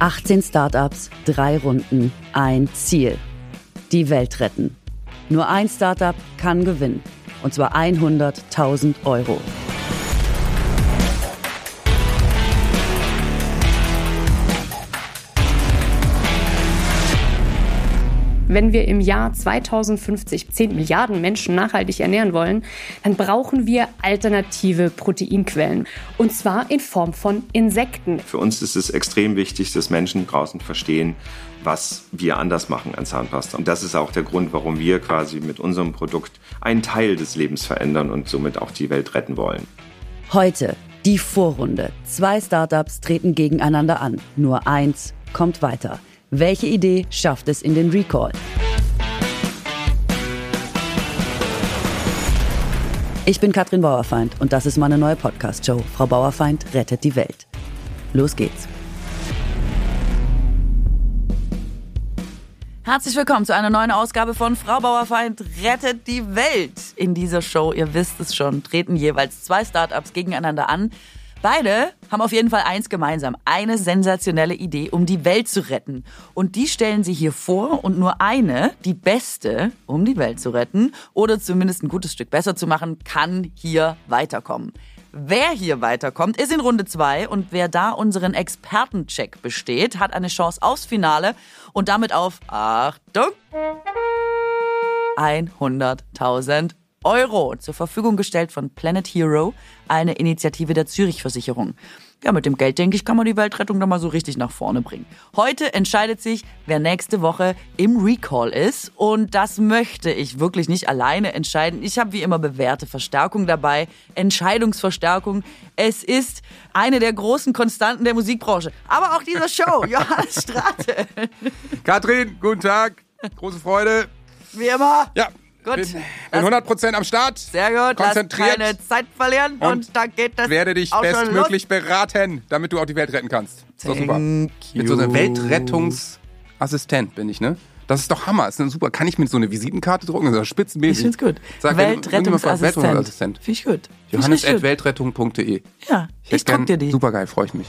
18 Startups, drei Runden, ein Ziel. Die Welt retten. Nur ein Startup kann gewinnen. Und zwar 100.000 Euro. Wenn wir im Jahr 2050 10 Milliarden Menschen nachhaltig ernähren wollen, dann brauchen wir alternative Proteinquellen. Und zwar in Form von Insekten. Für uns ist es extrem wichtig, dass Menschen draußen verstehen, was wir anders machen an Zahnpasta. Und das ist auch der Grund, warum wir quasi mit unserem Produkt einen Teil des Lebens verändern und somit auch die Welt retten wollen. Heute die Vorrunde. Zwei Startups treten gegeneinander an. Nur eins kommt weiter. Welche Idee schafft es in den Recall? Ich bin Katrin Bauerfeind und das ist meine neue Podcast-Show. Frau Bauerfeind rettet die Welt. Los geht's. Herzlich willkommen zu einer neuen Ausgabe von Frau Bauerfeind rettet die Welt. In dieser Show, ihr wisst es schon, treten jeweils zwei Startups gegeneinander an. Beide haben auf jeden Fall eins gemeinsam. Eine sensationelle Idee, um die Welt zu retten. Und die stellen sie hier vor und nur eine, die beste, um die Welt zu retten oder zumindest ein gutes Stück besser zu machen, kann hier weiterkommen. Wer hier weiterkommt, ist in Runde zwei und wer da unseren Expertencheck besteht, hat eine Chance aufs Finale und damit auf, Achtung, 100.000 Euro zur Verfügung gestellt von Planet Hero, eine Initiative der Zürich Versicherung. Ja, mit dem Geld, denke ich, kann man die Weltrettung da mal so richtig nach vorne bringen. Heute entscheidet sich, wer nächste Woche im Recall ist. Und das möchte ich wirklich nicht alleine entscheiden. Ich habe wie immer bewährte Verstärkung dabei. Entscheidungsverstärkung. Es ist eine der großen Konstanten der Musikbranche. Aber auch dieser Show. Johannes Strate. Katrin, guten Tag. Große Freude. Wie immer. Ja, Gut. Bin, bin 100% am Start. Sehr gut. Konzentriert. Lass keine Zeit verlieren. Und, Und dann geht das werde dich bestmöglich beraten, damit du auch die Welt retten kannst. Doch super. Thank Mit so einem you. Weltrettungsassistent bin ich, ne? Das ist doch Hammer. Ist eine super. Kann ich mit so eine Visitenkarte drucken? Das ist spitzenmäßig. Ich find's gut. Sag, Weltrettungsassistent. Weltrettungsassistent. Finde ich gut. Find ich Johannes richtig at gut. weltrettung.de. Ja, ich, hätte druck dir die. Super geil, freue ich mich.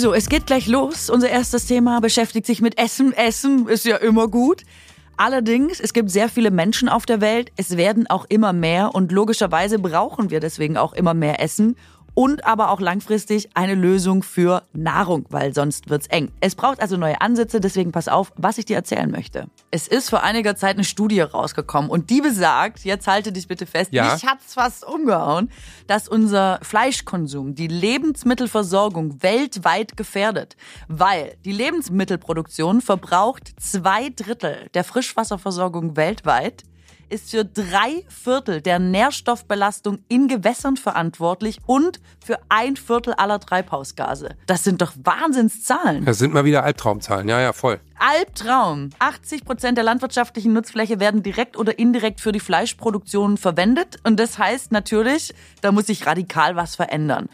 So, es geht gleich los. Unser erstes Thema beschäftigt sich mit Essen. Essen ist ja immer gut. Allerdings, es gibt sehr viele Menschen auf der Welt. Es werden auch immer mehr und logischerweise brauchen wir deswegen auch immer mehr Essen und aber auch langfristig eine Lösung für Nahrung, weil sonst wird's eng. Es braucht also neue Ansätze, deswegen pass auf, was ich dir erzählen möchte. Es ist vor einiger Zeit eine Studie rausgekommen und die besagt, jetzt halte dich bitte fest, Ja. mich hat's fast umgehauen, dass unser Fleischkonsum die Lebensmittelversorgung weltweit gefährdet, weil die Lebensmittelproduktion verbraucht zwei Drittel der Frischwasserversorgung weltweit ist für drei Viertel der Nährstoffbelastung in Gewässern verantwortlich und für ein Viertel aller Treibhausgase. Das sind doch Wahnsinnszahlen. Das sind mal wieder Albtraumzahlen. Ja, ja, voll. Albtraum. 80 Prozent der landwirtschaftlichen Nutzfläche werden direkt oder indirekt für die Fleischproduktion verwendet. Und das heißt natürlich, da muss sich radikal was verändern.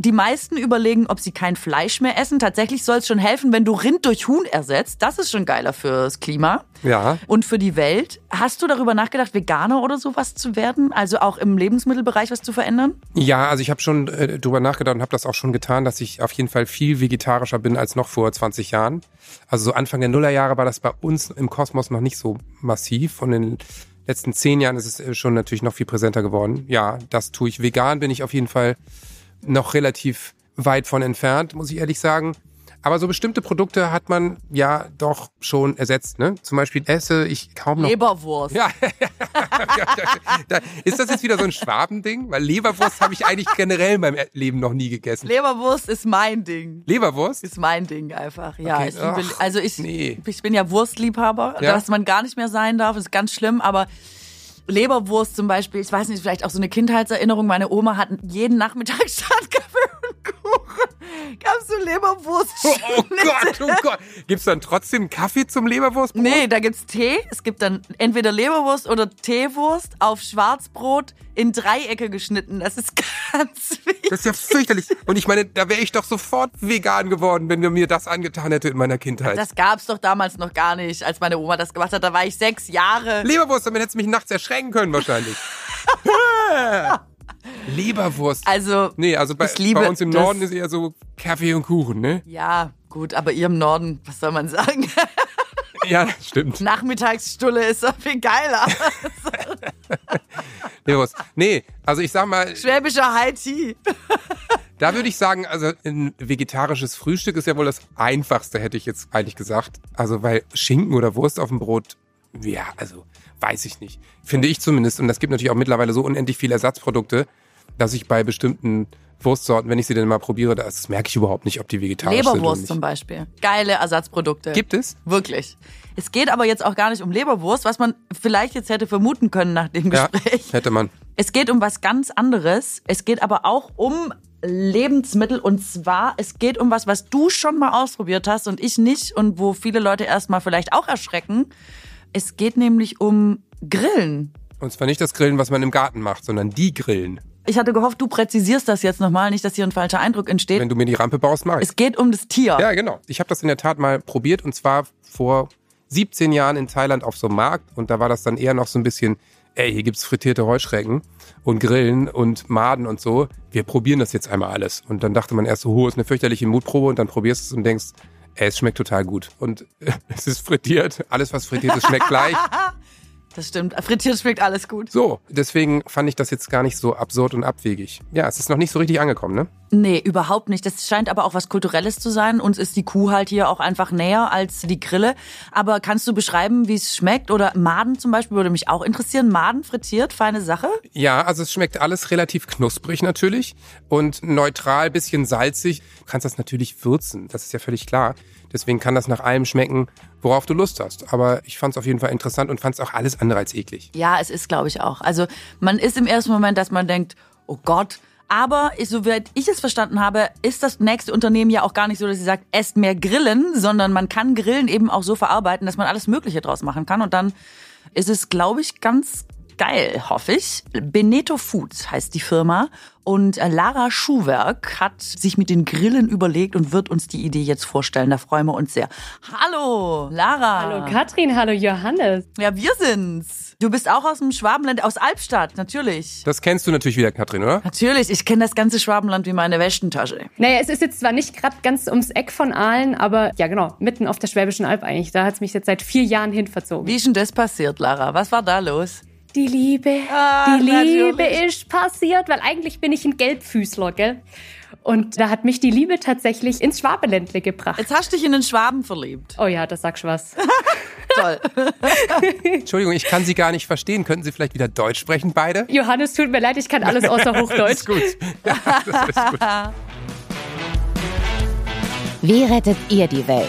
Die meisten überlegen, ob sie kein Fleisch mehr essen. Tatsächlich soll es schon helfen, wenn du Rind durch Huhn ersetzt. Das ist schon geiler fürs Klima. Ja. Und für die Welt. Hast du darüber nachgedacht, Veganer oder sowas zu werden? Also auch im Lebensmittelbereich was zu verändern? Ja, also ich habe schon äh, drüber nachgedacht und habe das auch schon getan, dass ich auf jeden Fall viel vegetarischer bin als noch vor 20 Jahren. Also so Anfang der Nullerjahre war das bei uns im Kosmos noch nicht so massiv und in den letzten zehn Jahren ist es äh, schon natürlich noch viel präsenter geworden. Ja, das tue ich. Vegan bin ich auf jeden Fall noch relativ weit von entfernt, muss ich ehrlich sagen. Aber so bestimmte Produkte hat man ja doch schon ersetzt. Ne? Zum Beispiel esse ich kaum noch Leberwurst. ja, ist das jetzt wieder so ein Schwabending? Weil Leberwurst habe ich eigentlich generell in meinem Leben noch nie gegessen. Leberwurst ist mein Ding. Leberwurst? Ist mein Ding einfach. Ja, Okay. ich liebe, Ach, also ich, nee. ich bin ja Wurstliebhaber, Ja? dass man gar nicht mehr sein darf, ist ganz schlimm, aber Leberwurst zum Beispiel, ich weiß nicht, vielleicht auch so eine Kindheitserinnerung. Meine Oma hat jeden Nachmittag statt Kaffee und Kuchen gab's so Leberwurst. Oh, oh Gott, oh Gott. Gibt's dann trotzdem Kaffee zum Leberwurstbrot? Nee, da gibt's Tee. Es gibt dann entweder Leberwurst oder Teewurst auf Schwarzbrot in Dreiecke geschnitten. Das ist ganz wichtig. Das ist ja fürchterlich. Und ich meine, da wäre ich doch sofort vegan geworden, wenn mir das angetan hätte in meiner Kindheit. Das gab's doch damals noch gar nicht, als meine Oma das gemacht hat. Da war ich sechs Jahre. Leberwurst, damit hättest du mich nachts erschrecken können wahrscheinlich. Leberwurst. Also, nee, also bei, bei uns im Norden ist eher so Kaffee und Kuchen, ne? Ja, gut, aber ihr im Norden, was soll man sagen? Ja, das stimmt. Nachmittagsstulle ist doch viel geiler. Nee, also ich sag mal, Schwäbischer High Tea. da würde ich sagen, also ein vegetarisches Frühstück ist ja wohl das einfachste, hätte ich jetzt eigentlich gesagt. Also weil Schinken oder Wurst auf dem Brot, ja, also weiß ich nicht. Finde ich zumindest. Und es gibt natürlich auch mittlerweile so unendlich viele Ersatzprodukte, dass ich bei bestimmten Wurstsorten, wenn ich sie denn mal probiere, das merke ich überhaupt nicht, ob die vegetarisch sind oder Leberwurst zum Beispiel. Geile Ersatzprodukte. Gibt es? Wirklich. Es geht aber jetzt auch gar nicht um Leberwurst, was man vielleicht jetzt hätte vermuten können nach dem Ja, Gespräch. hätte man. Es geht um was ganz anderes. Es geht aber auch um Lebensmittel und zwar, es geht um was, was du schon mal ausprobiert hast und ich nicht und wo viele Leute erstmal vielleicht auch erschrecken. Es geht nämlich um Grillen. Und zwar nicht das Grillen, was man im Garten macht, sondern die Grillen. Ich hatte gehofft, du präzisierst das jetzt nochmal, nicht, dass hier ein falscher Eindruck entsteht. Wenn du mir die Rampe baust, mach ich. Es geht um das Tier. Ja, genau. Ich habe das in der Tat mal probiert und zwar vor 17 Jahren in Thailand auf so einem Markt und da war das dann eher noch so ein bisschen, ey, hier gibt's frittierte Heuschrecken und Grillen und Maden und so. Wir probieren das jetzt einmal alles. Und dann dachte man erst so, oh, ist eine fürchterliche Mutprobe und dann probierst du es und denkst, ey, es schmeckt total gut. Und es ist frittiert. Alles, was frittiert ist, schmeckt gleich. Das stimmt. Frittiert schmeckt alles gut. So, deswegen fand ich das jetzt gar nicht so absurd und abwegig. Ja, es ist noch nicht so richtig angekommen, ne? Nee, überhaupt nicht. Das scheint aber auch was Kulturelles zu sein. Uns ist die Kuh halt hier auch einfach näher als die Grille. Aber kannst du beschreiben, wie es schmeckt? Oder Maden zum Beispiel würde mich auch interessieren. Maden frittiert, feine Sache. Ja, also es schmeckt alles relativ knusprig natürlich und neutral, bisschen salzig. Du kannst das natürlich würzen, das ist ja völlig klar. Deswegen kann das nach allem schmecken, worauf du Lust hast. Aber ich fand es auf jeden Fall interessant und fand es auch alles andere als eklig. Ja, es ist, glaube ich, auch. Also man ist im ersten Moment, dass man denkt, oh Gott. Aber soweit ich es verstanden habe, ist das nächste Unternehmen ja auch gar nicht so, dass sie sagt, esst mehr Grillen, sondern man kann Grillen eben auch so verarbeiten, dass man alles Mögliche draus machen kann. Und dann ist es, glaube ich, ganz geil, hoffe ich. Beneto Foods heißt die Firma. Und äh, Lara Schuhwerk hat sich mit den Grillen überlegt und wird uns die Idee jetzt vorstellen. Da freuen wir uns sehr. Hallo, Lara. Hallo Katrin, hallo Johannes. Ja, wir sind's. Du bist auch aus dem Schwabenland, aus Albstadt, natürlich. Das kennst du natürlich wieder, Katrin, oder? Natürlich, ich kenne das ganze Schwabenland wie meine Westentasche. Naja, es ist jetzt zwar nicht gerade ganz ums Eck von Aalen, aber ja genau, mitten auf der Schwäbischen Alb eigentlich. Da hat es mich jetzt seit vier Jahren hin verzogen. Wie ist denn das passiert, Lara? Was war da los? Die Liebe, Ah, die Liebe natürlich. ist passiert, weil eigentlich bin ich ein Gelbfüßler, gell? Und da hat mich die Liebe tatsächlich ins Schwabeländle gebracht. Jetzt hast du dich in den Schwaben verliebt. Oh ja, das sagst du was. Toll. Entschuldigung, ich kann Sie gar nicht verstehen. Könnten Sie vielleicht wieder Deutsch sprechen, beide? Johannes, tut mir leid, ich kann alles außer Hochdeutsch. Ist gut. Ja, das ist gut. Wie rettet ihr die Welt?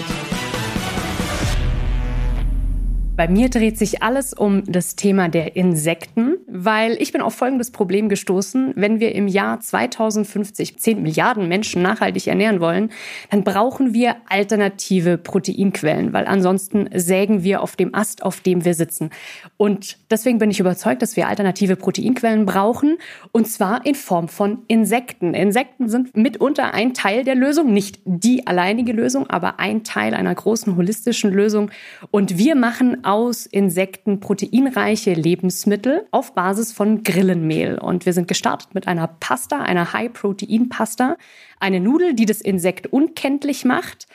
Bei mir dreht sich alles um das Thema der Insekten, weil ich bin auf folgendes Problem gestoßen. Wenn wir im Jahr 2050 10 Milliarden Menschen nachhaltig ernähren wollen, dann brauchen wir alternative Proteinquellen, weil ansonsten sägen wir auf dem Ast, auf dem wir sitzen. Und deswegen bin ich überzeugt, dass wir alternative Proteinquellen brauchen, und zwar in Form von Insekten. Insekten sind mitunter ein Teil der Lösung, nicht die alleinige Lösung, aber ein Teil einer großen holistischen Lösung. Und wir machen aus Insekten proteinreiche Lebensmittel auf Basis von Grillenmehl. Und wir sind gestartet mit einer Pasta, einer High-Protein-Pasta, eine Nudel, die das Insekt unkenntlich macht,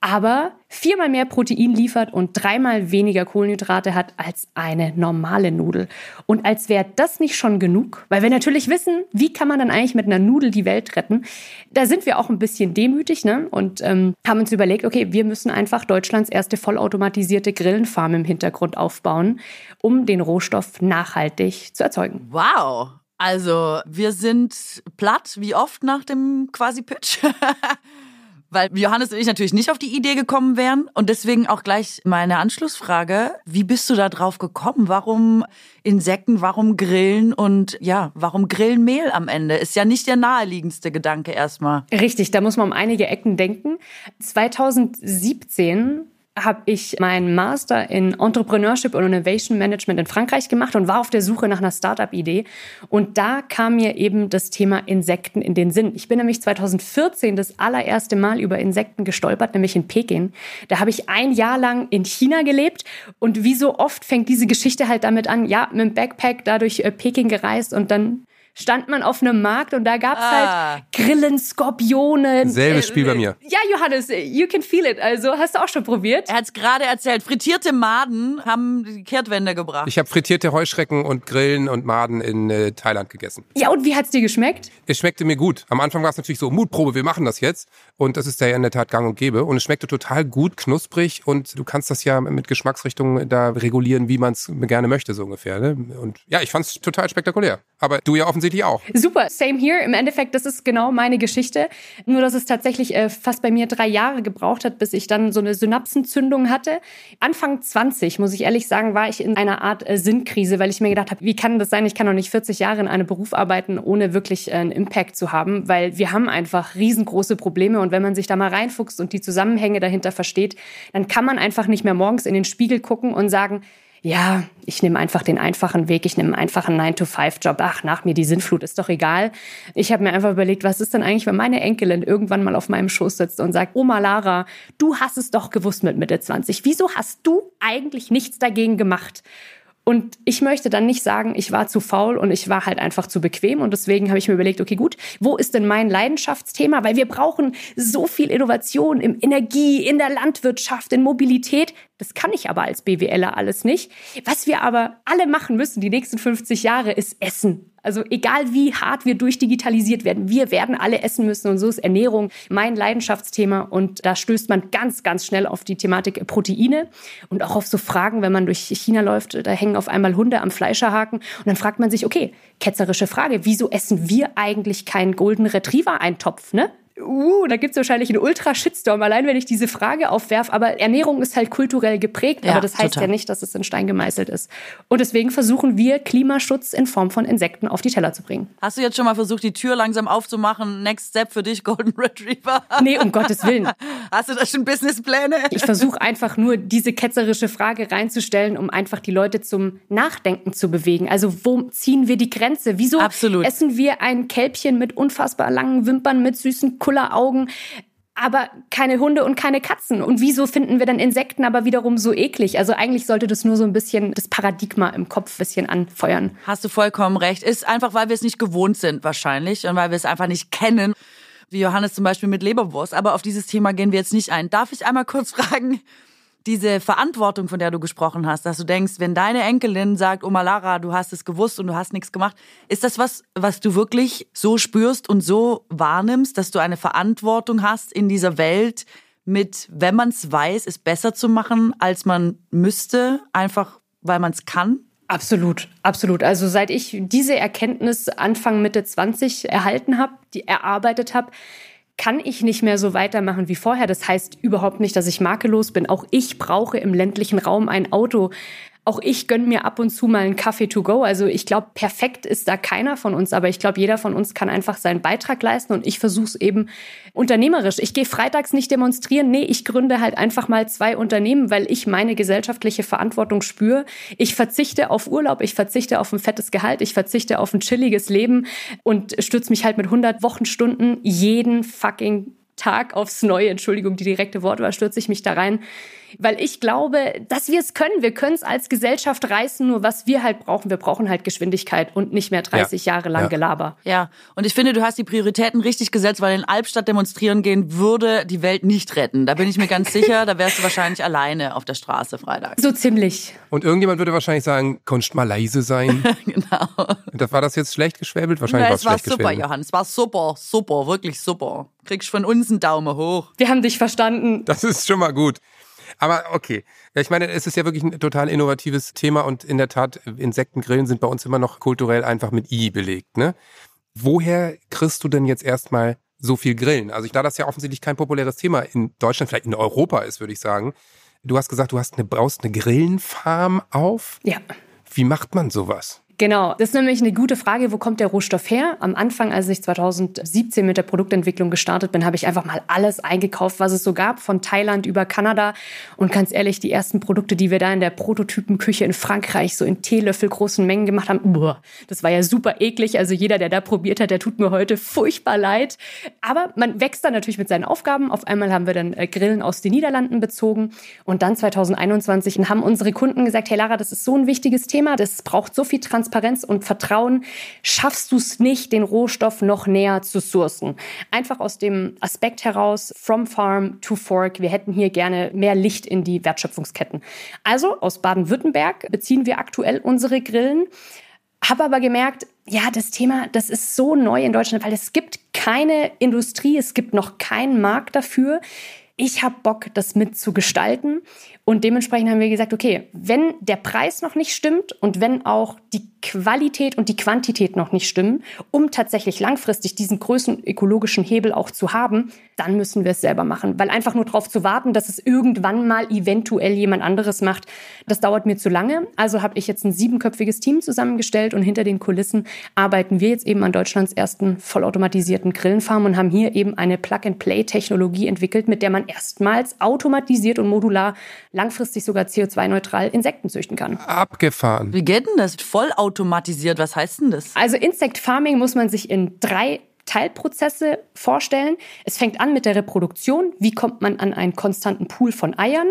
aber viermal mehr Protein liefert und dreimal weniger Kohlenhydrate hat als eine normale Nudel. Und als wäre das nicht schon genug, weil wir natürlich wissen, wie kann man dann eigentlich mit einer Nudel die Welt retten, da sind wir auch ein bisschen demütig ne? und ähm, haben uns überlegt, okay, wir müssen einfach Deutschlands erste vollautomatisierte Grillenfarm im Hintergrund aufbauen, um den Rohstoff nachhaltig zu erzeugen. Wow. Also, wir sind platt, wie oft nach dem quasi Pitch. weil Johannes und ich natürlich nicht auf die Idee gekommen wären. Und deswegen auch gleich meine Anschlussfrage. Wie bist du da drauf gekommen? Warum Insekten, warum Grillen und ja, warum Grillenmehl am Ende? Ist ja nicht der naheliegendste Gedanke erstmal. Richtig, da muss man um einige Ecken denken. 2017 habe ich meinen Master in Entrepreneurship und Innovation Management in Frankreich gemacht und war auf der Suche nach einer Startup-Idee. Und da kam mir eben das Thema Insekten in den Sinn. Ich bin nämlich 2014 das allererste Mal über Insekten gestolpert, nämlich in Peking. Da habe ich ein Jahr lang in China gelebt und wie so oft fängt diese Geschichte halt damit an, ja, mit dem Backpack da durch äh, Peking gereist und dann stand man auf einem Markt und da gab's ah. halt Grillen, Skorpione. Selbes äh, Spiel bei mir. Ja, Johannes, you can feel it. Also hast du auch schon probiert? Er hat's gerade erzählt. Frittierte Maden haben die Kehrtwende gebracht. Ich habe frittierte Heuschrecken und Grillen und Maden in äh, Thailand gegessen. Ja, und wie hat's dir geschmeckt? Es schmeckte mir gut. Am Anfang war es natürlich so, Mutprobe, wir machen das jetzt. Und das ist ja in der Tat gang und gäbe. Und es schmeckte total gut, knusprig. Und du kannst das ja mit Geschmacksrichtungen da regulieren, wie man es gerne möchte, so ungefähr. Ne? Und ja, ich fand's total spektakulär. Aber du ja offensichtlich auch. Super, same here. Im Endeffekt, das ist genau meine Geschichte. Nur, dass es tatsächlich äh, fast bei mir drei Jahre gebraucht hat, bis ich dann so eine Synapsenzündung hatte. Anfang 20, muss ich ehrlich sagen, war ich in einer Art äh, Sinnkrise, weil ich mir gedacht habe, wie kann das sein? Ich kann doch nicht 40 Jahre in einem Beruf arbeiten, ohne wirklich äh, einen Impact zu haben, weil wir haben einfach riesengroße Probleme. Und wenn man sich da mal reinfuchst und die Zusammenhänge dahinter versteht, dann kann man einfach nicht mehr morgens in den Spiegel gucken und sagen, ja, ich nehme einfach den einfachen Weg, ich nehme einen 9-to-5-Job. Ach, nach mir die Sinnflut, ist doch egal. Ich habe mir einfach überlegt, was ist denn eigentlich, wenn meine Enkelin irgendwann mal auf meinem Schoß sitzt und sagt, Oma Lara, du hast es doch gewusst mit Mitte 20. Wieso hast du eigentlich nichts dagegen gemacht? Und ich möchte dann nicht sagen, ich war zu faul und ich war halt einfach zu bequem. Und deswegen habe ich mir überlegt, okay, gut, wo ist denn mein Leidenschaftsthema? Weil wir brauchen so viel Innovation im Energie, in der Landwirtschaft, in Mobilität. Das kann ich aber als BWLer alles nicht. Was wir aber alle machen müssen die nächsten 50 Jahre ist Essen. Also egal wie hart wir durchdigitalisiert werden, wir werden alle essen müssen und so ist Ernährung mein Leidenschaftsthema und da stößt man ganz, ganz schnell auf die Thematik Proteine und auch auf so Fragen, wenn man durch China läuft, da hängen auf einmal Hunde am Fleischerhaken und dann fragt man sich, okay, ketzerische Frage, wieso essen wir eigentlich keinen Golden Retriever Eintopf, ne? Uh, da gibt's wahrscheinlich einen Ultra-Shitstorm, allein wenn ich diese Frage aufwerf. Aber Ernährung ist halt kulturell geprägt, ja, aber das heißt total. ja nicht, dass es in Stein gemeißelt ist. Und deswegen versuchen wir, Klimaschutz in Form von Insekten auf die Teller zu bringen. Hast du jetzt schon mal versucht, die Tür langsam aufzumachen? Next Step für dich, Golden Retriever? Nee, um Gottes Willen. Hast du da schon Businesspläne? Ich versuche einfach nur, diese ketzerische Frage reinzustellen, um einfach die Leute zum Nachdenken zu bewegen. Also wo ziehen wir die Grenze? Wieso Absolut. essen wir ein Kälbchen mit unfassbar langen Wimpern, mit süßen Kulleraugen, aber keine Hunde und keine Katzen. Und wieso finden wir dann Insekten aber wiederum so eklig? Also eigentlich sollte das nur so ein bisschen das Paradigma im Kopf ein bisschen anfeuern. Hast du vollkommen recht. Ist einfach, weil wir es nicht gewohnt sind wahrscheinlich und weil wir es einfach nicht kennen. Wie Johannes zum Beispiel mit Leberwurst. Aber auf dieses Thema gehen wir jetzt nicht ein. Darf ich einmal kurz fragen, diese Verantwortung, von der du gesprochen hast, dass du denkst, wenn deine Enkelin sagt, Oma Lara, du hast es gewusst und du hast nichts gemacht, ist das was, was du wirklich so spürst und so wahrnimmst, dass du eine Verantwortung hast in dieser Welt mit, wenn man es weiß, es besser zu machen, als man müsste, einfach weil man es kann? Absolut, absolut. Also seit ich diese Erkenntnis Anfang Mitte 20 erhalten habe, die erarbeitet habe, kann ich nicht mehr so weitermachen wie vorher. Das heißt überhaupt nicht, dass ich makellos bin. Auch ich brauche im ländlichen Raum ein Auto. Auch ich gönne mir ab und zu mal einen Kaffee to go. Also ich glaube, perfekt ist da keiner von uns, aber ich glaube, jeder von uns kann einfach seinen Beitrag leisten und ich versuche es eben unternehmerisch. Ich gehe freitags nicht demonstrieren. Nee, ich gründe halt einfach mal zwei Unternehmen, weil ich meine gesellschaftliche Verantwortung spüre. Ich verzichte auf Urlaub, ich verzichte auf ein fettes Gehalt, ich verzichte auf ein chilliges Leben und stürze mich halt mit 100 Wochenstunden jeden fucking Tag aufs Neue, Entschuldigung, die direkte Wortwahl, stürze ich mich da rein, weil ich glaube, dass wir es können. Wir können es als Gesellschaft reißen, nur was wir halt brauchen, wir brauchen halt Geschwindigkeit und nicht mehr 30 ja. Jahre lang ja. Gelaber. Ja, und ich finde, du hast die Prioritäten richtig gesetzt, weil in Albstadt demonstrieren gehen würde die Welt nicht retten. Da bin ich mir ganz sicher, da wärst du wahrscheinlich alleine auf der Straße Freitag. So ziemlich. Und irgendjemand würde wahrscheinlich sagen, konntest mal leise sein. genau. Und war das jetzt schlecht geschwäbelt? Wahrscheinlich ja, es war super, Johannes. Es war super, super, wirklich super. Kriegst von uns einen Daumen hoch. Wir haben dich verstanden. Das ist schon mal gut. Aber okay. Ich meine, es ist ja wirklich ein total innovatives Thema und in der Tat, Insektengrillen sind bei uns immer noch kulturell einfach mit I belegt. Ne? Woher kriegst du denn jetzt erstmal so viel grillen. Also da das ja offensichtlich kein populäres Thema in Deutschland, vielleicht in Europa ist, würde ich sagen. Du hast gesagt, du hast eine, baust eine Grillenfarm auf. Ja. Wie macht man sowas? Genau, das ist nämlich eine gute Frage, wo kommt der Rohstoff her? Am Anfang, als ich 2017 mit der Produktentwicklung gestartet bin, habe ich einfach mal alles eingekauft, was es so gab, von Thailand über Kanada. Und ganz ehrlich, die ersten Produkte, die wir da in der Prototypenküche in Frankreich so in Teelöffel großen Mengen gemacht haben, boah, das war ja super eklig. Also jeder, der da probiert hat, der tut mir heute furchtbar leid. Aber man wächst dann natürlich mit seinen Aufgaben. Auf einmal haben wir dann äh, Grillen aus den Niederlanden bezogen. Und dann 2021 haben unsere Kunden gesagt, hey Lara, das ist so ein wichtiges Thema, das braucht so viel Transparenz Transparenz und Vertrauen schaffst du es nicht, den Rohstoff noch näher zu sourcen. Einfach aus dem Aspekt heraus, from farm to fork, wir hätten hier gerne mehr Licht in die Wertschöpfungsketten. Also aus Baden-Württemberg beziehen wir aktuell unsere Grillen. Habe aber gemerkt, ja, das Thema, das ist so neu in Deutschland, weil es gibt keine Industrie, es gibt noch keinen Markt dafür. Ich habe Bock, das mitzugestalten. Und dementsprechend haben wir gesagt, okay, wenn der Preis noch nicht stimmt und wenn auch die Qualität und die Quantität noch nicht stimmen, um tatsächlich langfristig diesen größten ökologischen Hebel auch zu haben, dann müssen wir es selber machen. Weil einfach nur darauf zu warten, dass es irgendwann mal eventuell jemand anderes macht, das dauert mir zu lange. Also habe ich jetzt ein siebenköpfiges Team zusammengestellt und hinter den Kulissen arbeiten wir jetzt eben an Deutschlands ersten vollautomatisierten Grillenfarm und haben hier eben eine Plug-and-Play-Technologie entwickelt, mit der man erstmals automatisiert und modular langfristig sogar CO2-neutral Insekten züchten kann. Abgefahren. Wie geht denn das? Vollautomatisiert, was heißt denn das? Also Insect Farming muss man sich in drei Teilprozesse vorstellen. Es fängt an mit der Reproduktion. Wie kommt man an einen konstanten Pool von Eiern?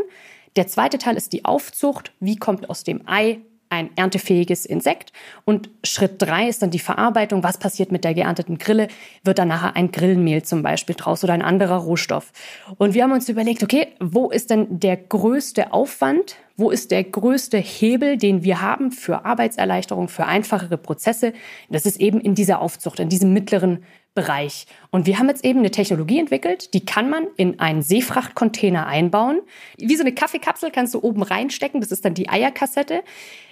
Der zweite Teil ist die Aufzucht. Wie kommt aus dem Ei ein erntefähiges Insekt. Und Schritt drei ist dann die Verarbeitung. Was passiert mit der geernteten Grille? Wird dann nachher ein Grillenmehl zum Beispiel draus oder ein anderer Rohstoff? Und wir haben uns überlegt, okay, wo ist denn der größte Aufwand? Wo ist der größte Hebel, den wir haben für Arbeitserleichterung, für einfachere Prozesse? Das ist eben in dieser Aufzucht, in diesem mittleren Bereich. Und wir haben jetzt eben eine Technologie entwickelt, die kann man in einen Seefrachtcontainer einbauen. Wie so eine Kaffeekapsel kannst du oben reinstecken, das ist dann die Eierkassette.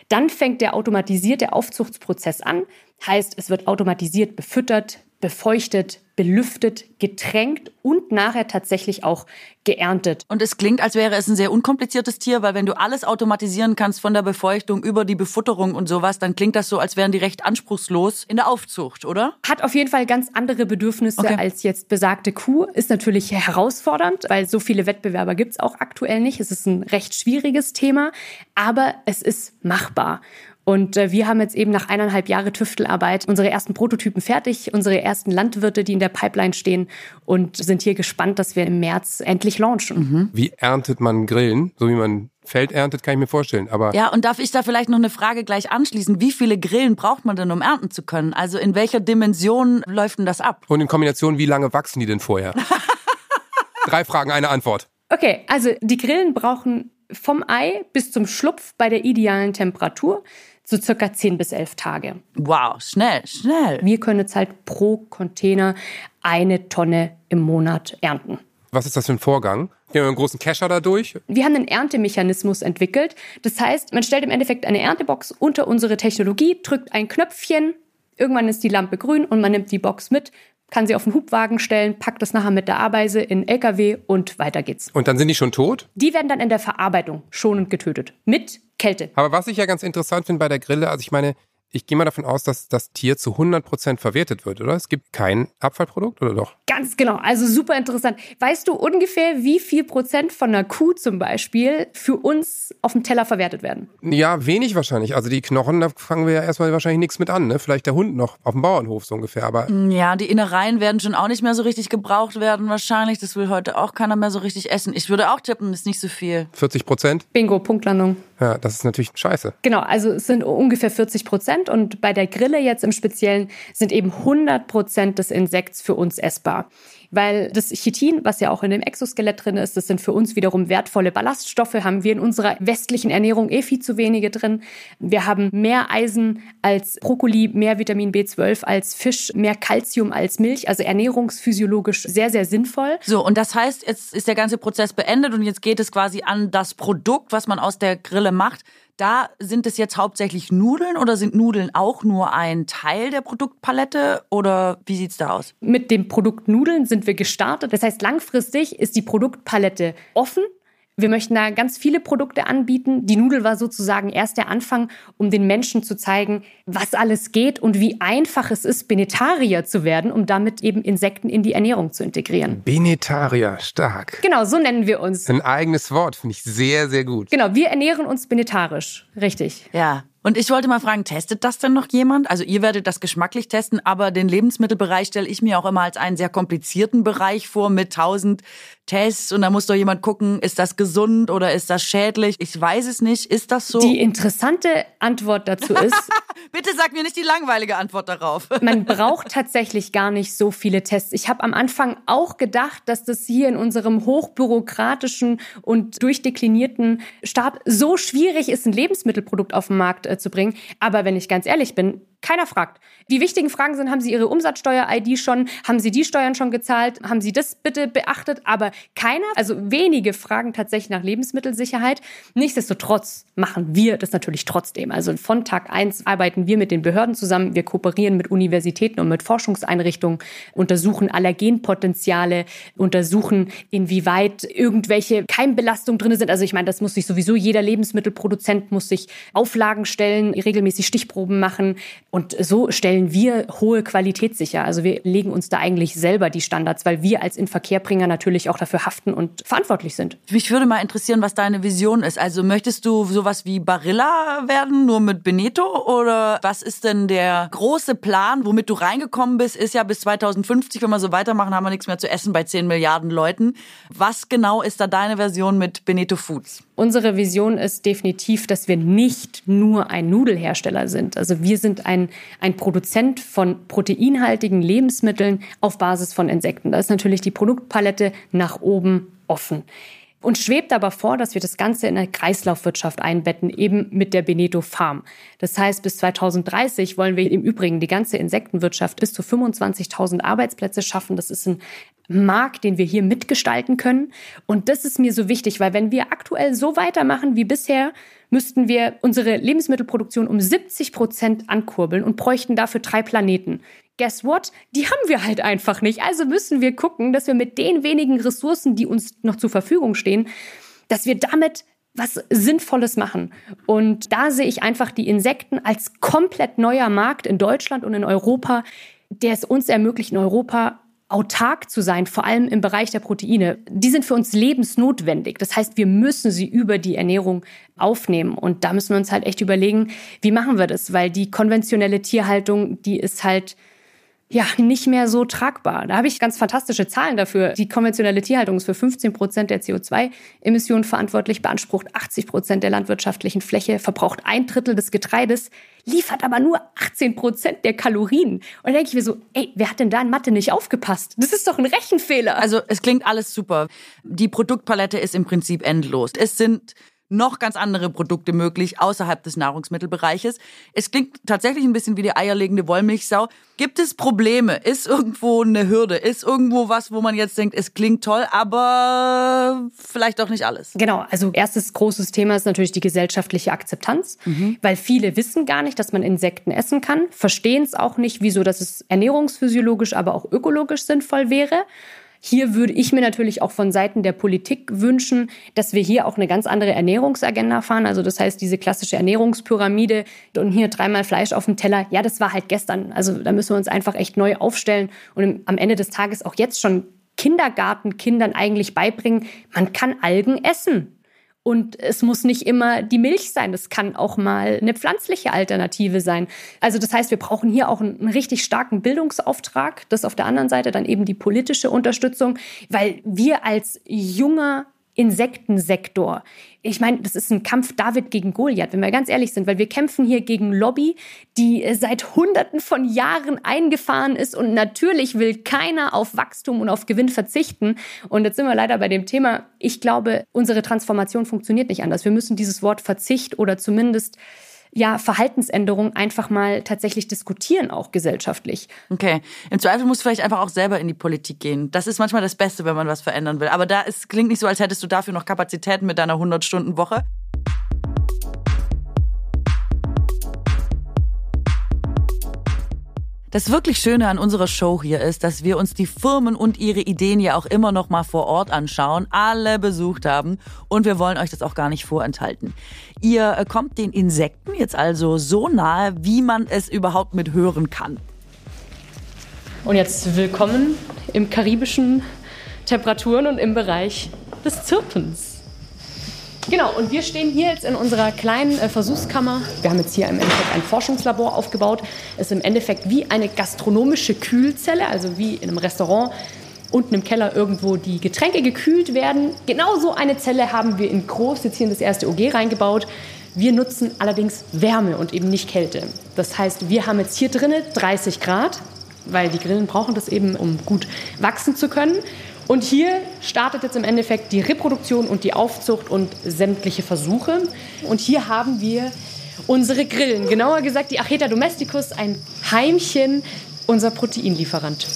Dann fängt der automatisierte Aufzuchtsprozess an. Heißt, es wird automatisiert befüttert, befeuchtet, belüftet, getränkt und nachher tatsächlich auch geerntet. Und es klingt, als wäre es ein sehr unkompliziertes Tier, weil wenn du alles automatisieren kannst von der Befeuchtung über die Befutterung und sowas, dann klingt das so, als wären die recht anspruchslos in der Aufzucht, oder? Hat auf jeden Fall ganz andere Bedürfnisse okay. als jetzt besagte Kuh. Ist natürlich herausfordernd, weil so viele Wettbewerber gibt's auch aktuell nicht. Es ist ein recht schwieriges Thema, aber es ist machbar. Und äh, wir haben jetzt eben nach eineinhalb Jahre Tüftelarbeit unsere ersten Prototypen fertig, unsere ersten Landwirte, die in der Pipeline stehen und sind hier gespannt, dass wir im März endlich launchen. Mhm. Wie erntet man Grillen? So wie man Feld erntet, kann ich mir vorstellen. Aber ja, und darf ich da vielleicht noch eine Frage gleich anschließen? Wie viele Grillen braucht man denn, um ernten zu können? Also in welcher Dimension läuft denn das ab? Und in Kombination, wie lange wachsen die denn vorher? Drei Fragen, eine Antwort. Okay, also die Grillen brauchen vom Ei bis zum Schlupf bei der idealen Temperatur so circa 10 bis 11 Tage. Wow, schnell, schnell. Wir können jetzt halt pro Container eine Tonne im Monat ernten. Was ist das für ein Vorgang? Gehen wir einen großen Kescher da durch? Wir haben einen Erntemechanismus entwickelt. Das heißt, man stellt im Endeffekt eine Erntebox unter unsere Technologie, drückt ein Knöpfchen, irgendwann ist die Lampe grün und man nimmt die Box mit, kann sie auf den Hubwagen stellen, packt das nachher mit der Abeise in LKW und weiter geht's. Und dann sind die schon tot? Die werden dann in der Verarbeitung schonend getötet. Mit Kälte. Aber was ich ja ganz interessant finde bei der Grille, also ich meine, ich gehe mal davon aus, dass das Tier zu 100 Prozent verwertet wird, oder? Es gibt kein Abfallprodukt, oder doch? Ganz genau. Also super interessant. Weißt du ungefähr, wie viel Prozent von einer Kuh zum Beispiel für uns auf dem Teller verwertet werden? Ja, wenig wahrscheinlich. Also die Knochen, da fangen wir ja erstmal wahrscheinlich nichts mit an. Ne? Vielleicht der Hund noch auf dem Bauernhof so ungefähr. Aber mm, ja, die Innereien werden schon auch nicht mehr so richtig gebraucht werden wahrscheinlich. Das will heute auch keiner mehr so richtig essen. Ich würde auch tippen, ist nicht so viel. 40 Prozent? Bingo, Punktlandung. Ja, das ist natürlich scheiße. Genau, also es sind ungefähr 40 Prozent und bei der Grille jetzt im Speziellen sind eben 100 Prozent des Insekts für uns essbar. Weil das Chitin, was ja auch in dem Exoskelett drin ist, das sind für uns wiederum wertvolle Ballaststoffe, haben wir in unserer westlichen Ernährung eh viel zu wenige drin. Wir haben mehr Eisen als Brokkoli, mehr Vitamin B12 als Fisch, mehr Kalzium als Milch, also ernährungsphysiologisch sehr, sehr sinnvoll. So, und das heißt, jetzt ist der ganze Prozess beendet und jetzt geht es quasi an das Produkt, was man aus der Grille macht. Da sind es jetzt hauptsächlich Nudeln oder sind Nudeln auch nur ein Teil der Produktpalette oder wie sieht's da aus? Mit dem Produkt Nudeln sind wir gestartet. Das heißt, langfristig ist die Produktpalette offen. Wir möchten da ganz viele Produkte anbieten. Die Nudel war sozusagen erst der Anfang, um den Menschen zu zeigen, was alles geht und wie einfach es ist, Benetarier zu werden, um damit eben Insekten in die Ernährung zu integrieren. Benetarier, stark. Genau, so nennen wir uns. Ein eigenes Wort, finde ich sehr, sehr gut. Genau, wir ernähren uns benetarisch, richtig. Ja, und ich wollte mal fragen, testet das denn noch jemand? Also ihr werdet das geschmacklich testen, aber den Lebensmittelbereich stelle ich mir auch immer als einen sehr komplizierten Bereich vor mit tausend Tests und da muss doch jemand gucken, ist das gesund oder ist das schädlich? Ich weiß es nicht. Ist das so? Die interessante Antwort dazu ist. Bitte sag mir nicht die langweilige Antwort darauf. man braucht tatsächlich gar nicht so viele Tests. Ich habe am Anfang auch gedacht, dass das hier in unserem hochbürokratischen und durchdeklinierten Stab so schwierig ist, ein Lebensmittelprodukt auf den Markt äh, zu bringen. Aber wenn ich ganz ehrlich bin, keiner fragt. Die wichtigen Fragen sind, haben Sie Ihre Umsatzsteuer-ID schon? Haben Sie die Steuern schon gezahlt? Haben Sie das bitte beachtet? Aber keiner, also wenige fragen tatsächlich nach Lebensmittelsicherheit. Nichtsdestotrotz machen wir das natürlich trotzdem. Also von Tag eins arbeiten wir mit den Behörden zusammen. Wir kooperieren mit Universitäten und mit Forschungseinrichtungen, untersuchen Allergenpotenziale, untersuchen, inwieweit irgendwelche Keimbelastungen drin sind. Also ich meine, das muss sich sowieso jeder Lebensmittelproduzent muss sich Auflagen stellen, regelmäßig Stichproben machen. Und so stellen wir hohe Qualität sicher. Also wir legen uns da eigentlich selber die Standards, weil wir als Inverkehrbringer natürlich auch dafür haften und verantwortlich sind. Mich würde mal interessieren, was deine Vision ist. Also möchtest du sowas wie Barilla werden, nur mit Beneto? Oder was ist denn der große Plan, womit du reingekommen bist? Ist ja bis 2050, wenn wir so weitermachen, haben wir nichts mehr zu essen bei 10 Milliarden Leuten. Was genau ist da deine Version mit Beneto Foods? Unsere Vision ist definitiv, dass wir nicht nur ein Nudelhersteller sind. Also wir sind ein, ein Produzent von proteinhaltigen Lebensmitteln auf Basis von Insekten. Da ist natürlich die Produktpalette nach oben offen. Und schwebt aber vor, dass wir das Ganze in eine Kreislaufwirtschaft einbetten, eben mit der Beneto Farm. Das heißt, bis 2030 wollen wir im Übrigen die ganze Insektenwirtschaft bis zu 25.000 Arbeitsplätze schaffen. Das ist ein Markt, den wir hier mitgestalten können. Und das ist mir so wichtig, weil wenn wir aktuell so weitermachen wie bisher, müssten wir unsere Lebensmittelproduktion um 70 Prozent ankurbeln und bräuchten dafür drei Planeten guess what? Die haben wir halt einfach nicht. Also müssen wir gucken, dass wir mit den wenigen Ressourcen, die uns noch zur Verfügung stehen, dass wir damit was Sinnvolles machen. Und da sehe ich einfach die Insekten als komplett neuer Markt in Deutschland und in Europa, der es uns ermöglicht, in Europa autark zu sein, vor allem im Bereich der Proteine. Die sind für uns lebensnotwendig. Das heißt, wir müssen sie über die Ernährung aufnehmen. Und da müssen wir uns halt echt überlegen, wie machen wir das? Weil die konventionelle Tierhaltung, die ist halt ja, nicht mehr so tragbar. Da habe ich ganz fantastische Zahlen dafür. Die konventionelle Tierhaltung ist für 15 Prozent der CO2-Emissionen verantwortlich, beansprucht 80 Prozent der landwirtschaftlichen Fläche, verbraucht ein Drittel des Getreides, liefert aber nur 18 Prozent der Kalorien. Und da denke ich mir so, ey, wer hat denn da in Mathe nicht aufgepasst? Das ist doch ein Rechenfehler. Also es klingt alles super. Die Produktpalette ist im Prinzip endlos. Es sind noch ganz andere Produkte möglich außerhalb des Nahrungsmittelbereiches. Es klingt tatsächlich ein bisschen wie die eierlegende Wollmilchsau. Gibt es Probleme? Ist irgendwo eine Hürde? Ist irgendwo was, wo man jetzt denkt, es klingt toll, aber vielleicht doch nicht alles? Genau, also erstes großes Thema ist natürlich die gesellschaftliche Akzeptanz, mhm. weil viele wissen gar nicht, dass man Insekten essen kann, verstehen es auch nicht, wieso das es ernährungsphysiologisch, aber auch ökologisch sinnvoll wäre. Hier würde ich mir natürlich auch von Seiten der Politik wünschen, dass wir hier auch eine ganz andere Ernährungsagenda fahren. Also das heißt, diese klassische Ernährungspyramide und hier dreimal Fleisch auf dem Teller, ja, das war halt gestern. Also da müssen wir uns einfach echt neu aufstellen und am Ende des Tages auch jetzt schon Kindergartenkindern eigentlich beibringen, man kann Algen essen. Und es muss nicht immer die Milch sein, es kann auch mal eine pflanzliche Alternative sein. Also das heißt, wir brauchen hier auch einen, richtig starken Bildungsauftrag. Das auf der anderen Seite dann eben die politische Unterstützung, weil wir als junger Insektensektor. Ich meine, das ist ein Kampf David gegen Goliath, wenn wir ganz ehrlich sind, weil wir kämpfen hier gegen Lobby, die seit Hunderten von Jahren eingefahren ist und natürlich will keiner auf Wachstum und auf Gewinn verzichten. Und jetzt sind wir leider bei dem Thema. Ich glaube, unsere Transformation funktioniert nicht anders. Wir müssen dieses Wort Verzicht oder zumindest ja, Verhaltensänderung einfach mal tatsächlich diskutieren, auch gesellschaftlich. Okay. Im Zweifel musst du vielleicht einfach auch selber in die Politik gehen. Das ist manchmal das Beste, wenn man was verändern will. Aber da ist, klingt nicht so, als hättest du dafür noch Kapazitäten mit deiner 100-Stunden-Woche. Das wirklich Schöne an unserer Show hier ist, dass wir uns die Firmen und ihre Ideen ja auch immer noch mal vor Ort anschauen, alle besucht haben und wir wollen euch das auch gar nicht vorenthalten. Ihr äh, kommt den Insekten jetzt also so nahe, wie man es überhaupt mit hören kann. Und jetzt willkommen im karibischen Temperaturen und im Bereich des Zirpens. Genau, und wir stehen hier jetzt in unserer kleinen äh, Versuchskammer. Wir haben jetzt hier im Endeffekt ein Forschungslabor aufgebaut. Es ist im Endeffekt wie eine gastronomische Kühlzelle, also wie in einem Restaurant unten im Keller irgendwo die Getränke gekühlt werden. Genau so eine Zelle haben wir in groß jetzt hier in das erste OG reingebaut. Wir nutzen allerdings Wärme und eben nicht Kälte. Das heißt, wir haben jetzt hier drinnen 30 Grad, weil die Grillen brauchen das eben, um gut wachsen zu können. Und hier startet jetzt im Endeffekt die Reproduktion und die Aufzucht und sämtliche Versuche. Und hier haben wir unsere Grillen, genauer gesagt die Acheta domesticus, ein Heimchen, unser Proteinlieferant.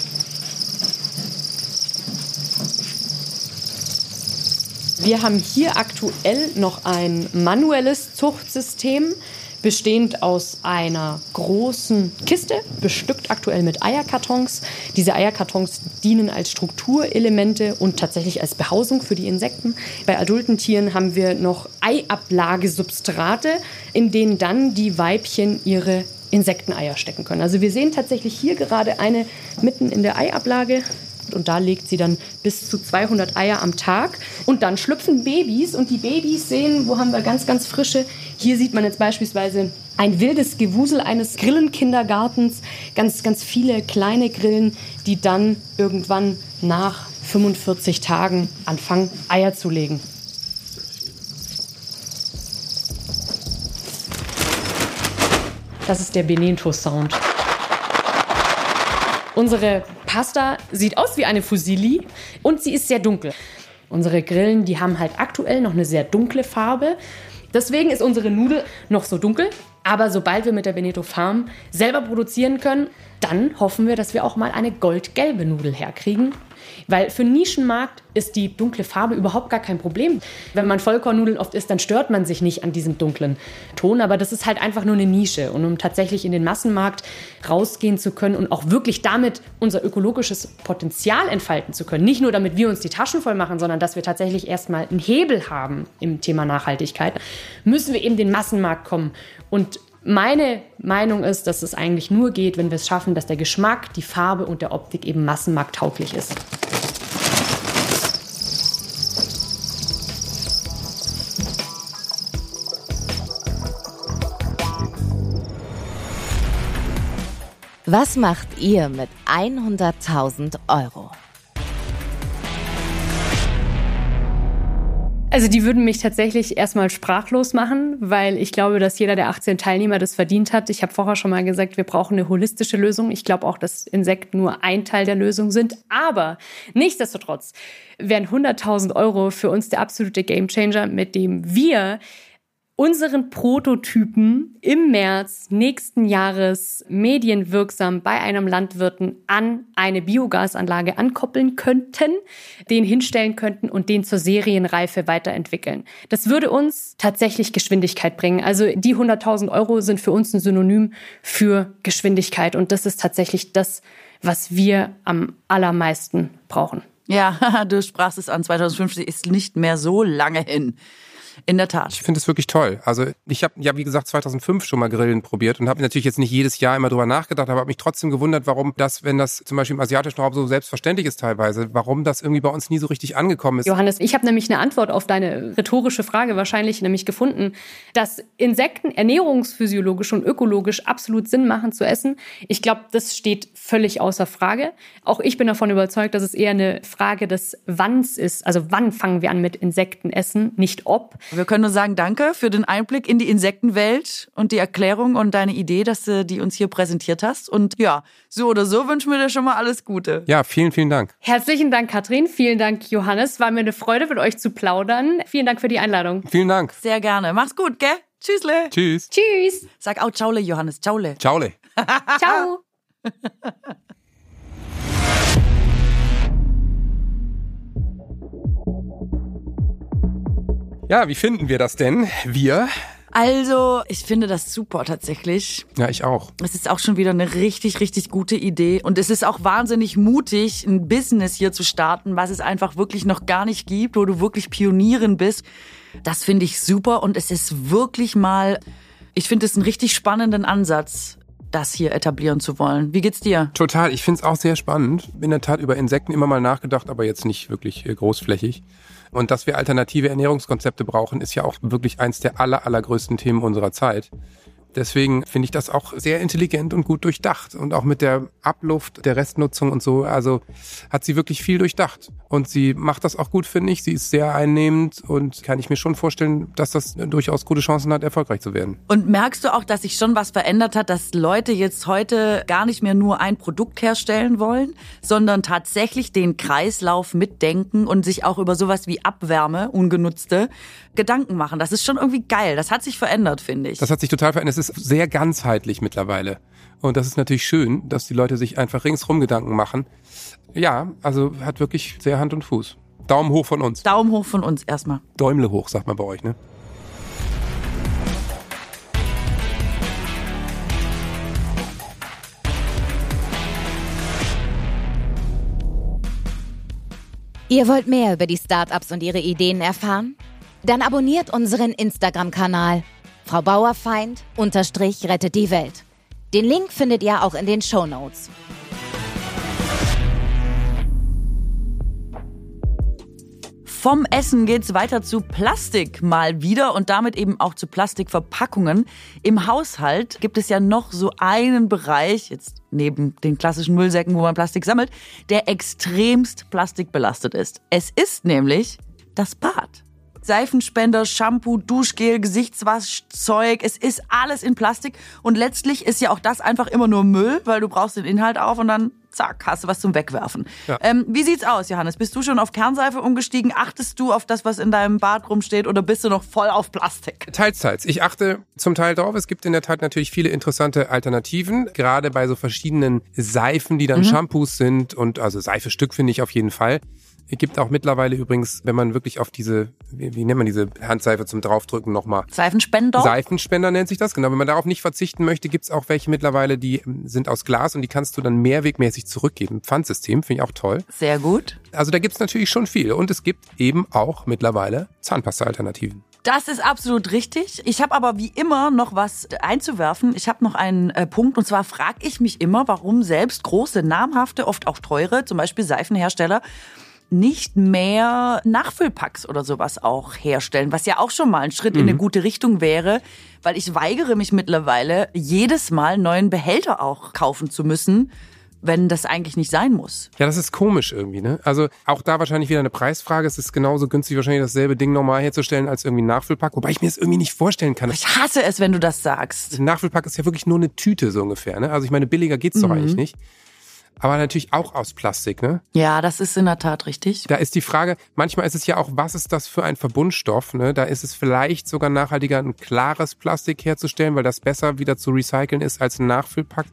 Wir haben hier aktuell noch ein manuelles Zuchtsystem bestehend aus einer großen Kiste, bestückt aktuell mit Eierkartons. Diese Eierkartons dienen als Strukturelemente und tatsächlich als Behausung für die Insekten. Bei adulten Tieren haben wir noch Eiablagesubstrate, in denen dann die Weibchen ihre Insekteneier stecken können. Also wir sehen tatsächlich hier gerade eine mitten in der Eiablage und da legt sie dann bis zu 200 Eier am Tag. Und dann schlüpfen Babys und die Babys sehen, wo haben wir ganz, ganz frische. Hier sieht man jetzt beispielsweise ein wildes Gewusel eines Grillenkindergartens. Ganz, ganz viele kleine Grillen, die dann irgendwann nach 45 Tagen anfangen, Eier zu legen. Das ist der Benento-Sound. Unsere Pasta sieht aus wie eine Fusilli und sie ist sehr dunkel. Unsere Grillen, die haben halt aktuell noch eine sehr dunkle Farbe. Deswegen ist unsere Nudel noch so dunkel. Aber sobald wir mit der Veneto Farm selber produzieren können, dann hoffen wir, dass wir auch mal eine goldgelbe Nudel herkriegen. Weil für Nischenmarkt ist die dunkle Farbe überhaupt gar kein Problem. Wenn man Vollkornnudeln oft isst, dann stört man sich nicht an diesem dunklen Ton. Aber das ist halt einfach nur eine Nische. Und um tatsächlich in den Massenmarkt rausgehen zu können und auch wirklich damit unser ökologisches Potenzial entfalten zu können, nicht nur damit wir uns die Taschen voll machen, sondern dass wir tatsächlich erstmal einen Hebel haben im Thema Nachhaltigkeit, müssen wir eben den Massenmarkt kommen. Und meine Meinung ist, dass es eigentlich nur geht, wenn wir es schaffen, dass der Geschmack, die Farbe und der Optik eben massenmarkttauglich ist. Was macht ihr mit 100.000 Euro? Also die würden mich tatsächlich erstmal sprachlos machen, weil ich glaube, dass jeder der 18 Teilnehmer das verdient hat. Ich habe vorher schon mal gesagt, wir brauchen eine holistische Lösung. Ich glaube auch, dass Insekten nur ein Teil der Lösung sind. Aber nichtsdestotrotz wären 100.000 Euro für uns der absolute Gamechanger, mit dem wir unseren Prototypen im März nächsten Jahres medienwirksam bei einem Landwirten an eine Biogasanlage ankoppeln könnten, den hinstellen könnten und den zur Serienreife weiterentwickeln. Das würde uns tatsächlich Geschwindigkeit bringen. Also die 100.000 Euro sind für uns ein Synonym für Geschwindigkeit und das ist tatsächlich das, was wir am allermeisten brauchen. Ja, du sprachst es an, 2050 ist nicht mehr so lange hin. In der Tat. Ich finde es wirklich toll. Also ich habe ja, wie gesagt, 2005 schon mal Grillen probiert und habe natürlich jetzt nicht jedes Jahr immer drüber nachgedacht, aber habe mich trotzdem gewundert, warum das, wenn das zum Beispiel im asiatischen Raum so selbstverständlich ist teilweise, warum das irgendwie bei uns nie so richtig angekommen ist. Johannes, ich habe nämlich eine Antwort auf deine rhetorische Frage wahrscheinlich nämlich gefunden, dass Insekten ernährungsphysiologisch und ökologisch absolut Sinn machen zu essen. Ich glaube, das steht völlig außer Frage. Auch ich bin davon überzeugt, dass es eher eine Frage des Wanns ist. Also wann fangen wir an mit Insekten essen, nicht ob. Wir können nur sagen, danke für den Einblick in die Insektenwelt und die Erklärung und deine Idee, dass du die uns hier präsentiert hast. Und ja, so oder so wünschen wir dir schon mal alles Gute. Ja, vielen, vielen Dank. Herzlichen Dank, Katrin. Vielen Dank, Johannes. War mir eine Freude, mit euch zu plaudern. Vielen Dank für die Einladung. Vielen Dank. Sehr gerne. Mach's gut, gell? Tschüssle. Tschüss. Tschüss. Sag auch Ciaule, Johannes. Ciaule. Ciaule. Ciao. Ja, wie finden wir das denn? Wir Also, ich finde das super tatsächlich. Ja, ich auch. Es ist auch schon wieder eine richtig, richtig gute Idee. Und es ist auch wahnsinnig mutig, ein Business hier zu starten, was es einfach wirklich noch gar nicht gibt, wo du wirklich Pionierin bist. Das finde ich super und es ist wirklich mal, ich finde es einen richtig spannenden Ansatz, das hier etablieren zu wollen. Wie geht's dir? Total, ich finde es auch sehr spannend. In der Tat über Insekten immer mal nachgedacht, aber jetzt nicht wirklich äh, großflächig. Und dass wir alternative Ernährungskonzepte brauchen, ist ja auch wirklich eins der aller, allergrößten Themen unserer Zeit. Deswegen finde ich das auch sehr intelligent und gut durchdacht. Und auch mit der Abluft, der Restnutzung und so. Also hat sie wirklich viel durchdacht. Und sie macht das auch gut, finde ich. Sie ist sehr einnehmend und kann ich mir schon vorstellen, dass das durchaus gute Chancen hat, erfolgreich zu werden. Und merkst du auch, dass sich schon was verändert hat, dass Leute jetzt heute gar nicht mehr nur ein Produkt herstellen wollen, sondern tatsächlich den Kreislauf mitdenken und sich auch über sowas wie Abwärme, ungenutzte, Gedanken machen. Das ist schon irgendwie geil. Das hat sich verändert, finde ich. Das hat sich total verändert. Es ist sehr ganzheitlich mittlerweile. Und das ist natürlich schön, dass die Leute sich einfach ringsrum Gedanken machen. Ja, also hat wirklich sehr Hand und Fuß. Daumen hoch von uns. Daumen hoch von uns erstmal. Däumle hoch, sagt man bei euch, ne? Ihr wollt mehr über die Startups und ihre Ideen erfahren? Dann abonniert unseren Instagram-Kanal. Frau Bauerfeind unterstrich rettet die Welt. Den Link findet ihr auch in den Show Notes. Vom Essen geht's weiter zu Plastik mal wieder und damit eben auch zu Plastikverpackungen. Im Haushalt gibt es ja noch so einen Bereich, jetzt neben den klassischen Müllsäcken, wo man Plastik sammelt, der extremst plastikbelastet ist. Es ist nämlich das Bad. Seifenspender, Shampoo, Duschgel, Gesichtswaschzeug. Es ist alles in Plastik. Und letztlich ist ja auch das einfach immer nur Müll, weil du brauchst den Inhalt auf und dann zack, hast du was zum Wegwerfen. Ja. Ähm, wie sieht's aus, Johannes? Bist du schon auf Kernseife umgestiegen? Achtest du auf das, was in deinem Bad rumsteht oder bist du noch voll auf Plastik? Teils, teils. Ich achte zum Teil drauf. Es gibt in der Tat natürlich viele interessante Alternativen, gerade bei so verschiedenen Seifen, die dann mhm. Shampoos sind und also Seifestück finde ich auf jeden Fall. Es gibt auch mittlerweile übrigens, wenn man wirklich auf diese, wie, wie nennt man diese Handseife zum Draufdrücken nochmal? Seifenspender? Seifenspender nennt sich das, genau. Wenn man darauf nicht verzichten möchte, gibt's auch welche mittlerweile, die ähm, sind aus Glas und die kannst du dann mehrwegmäßig zurückgeben. Pfandsystem, finde ich auch toll. Sehr gut. Also da gibt's natürlich schon viel. Und es gibt eben auch mittlerweile Zahnpasta-Alternativen. Das ist absolut richtig. Ich habe aber wie immer noch was einzuwerfen. Ich habe noch einen äh, Punkt und zwar frage ich mich immer, warum selbst große, namhafte, oft auch teure, zum Beispiel Seifenhersteller, nicht mehr Nachfüllpacks oder sowas auch herstellen, was ja auch schon mal ein Schritt mhm. in eine mhm. gute Richtung wäre, weil ich weigere mich mittlerweile, jedes Mal einen neuen Behälter auch kaufen zu müssen, wenn das eigentlich nicht sein muss. Ja, das ist komisch irgendwie, ne? Also auch da wahrscheinlich wieder eine Preisfrage. Es ist genauso günstig, wahrscheinlich dasselbe Ding normal herzustellen als irgendwie ein Nachfüllpack, wobei ich mir das irgendwie nicht vorstellen kann. Ich hasse es, wenn du das sagst. Ein Nachfüllpack ist ja wirklich nur eine Tüte so ungefähr, ne? Also ich meine, billiger geht's mhm. doch eigentlich nicht aber natürlich auch aus Plastik, ne? Ja, das ist in der Tat richtig. Da ist die Frage, manchmal ist es ja auch, was ist das für ein Verbundstoff, ne? Da ist es vielleicht sogar nachhaltiger, ein klares Plastik herzustellen, weil das besser wieder zu recyceln ist als ein Nachfüllpack.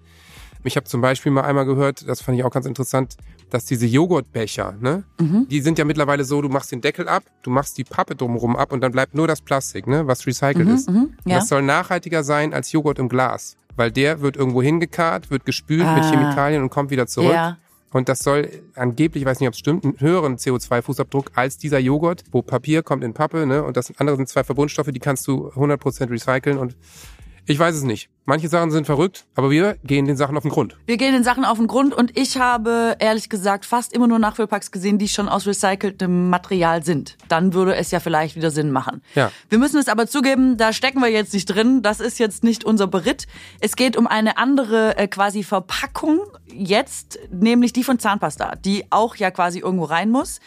Ich habe zum Beispiel mal einmal gehört, das fand ich auch ganz interessant, dass diese Joghurtbecher, ne, mhm. die sind ja mittlerweile so, du machst den Deckel ab, du machst die Pappe drumherum ab und dann bleibt nur das Plastik, ne, was recycelt mhm, ist. Mhm, ja. Das soll nachhaltiger sein als Joghurt im Glas weil der wird irgendwo hingekarrt, wird gespült ah. mit Chemikalien und kommt wieder zurück. Ja. Und das soll angeblich, ich weiß nicht, ob es stimmt, einen höheren CO2-Fußabdruck als dieser Joghurt, wo Papier kommt in Pappe, ne? Und das andere sind zwei Verbundstoffe, die kannst du 100% recyceln und ich weiß es nicht. Manche Sachen sind verrückt, aber wir gehen den Sachen auf den Grund. Wir gehen den Sachen auf den Grund und ich habe ehrlich gesagt fast immer nur Nachfüllpacks gesehen, die schon aus recyceltem Material sind. Dann würde es ja vielleicht wieder Sinn machen. Ja. Wir müssen es aber zugeben, da stecken wir jetzt nicht drin. Das ist jetzt nicht unser Beritt. Es geht um eine andere äh, quasi Verpackung jetzt, nämlich die von Zahnpasta, die auch ja quasi irgendwo rein muss.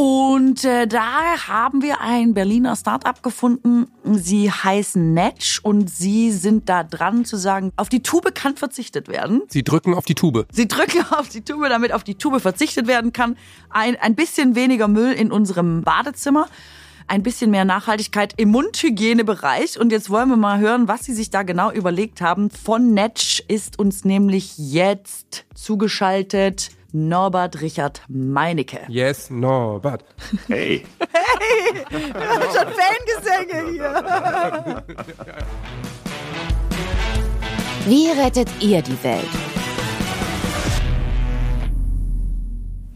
Und äh, da haben wir ein Berliner Startup gefunden. Sie heißen Netsch und sie sind da dran zu sagen, auf die Tube kann verzichtet werden. Sie drücken auf die Tube. Sie drücken auf die Tube, damit auf die Tube verzichtet werden kann. Ein, ein bisschen weniger Müll in unserem Badezimmer ein bisschen mehr Nachhaltigkeit im Mundhygienebereich. Und jetzt wollen wir mal hören, was Sie sich da genau überlegt haben. Von Netsch ist uns nämlich jetzt zugeschaltet Norbert Richard Meinecke. Yes, Norbert. Hey. Hey. Wir haben schon Fangesänge hier. Wie rettet ihr die Welt?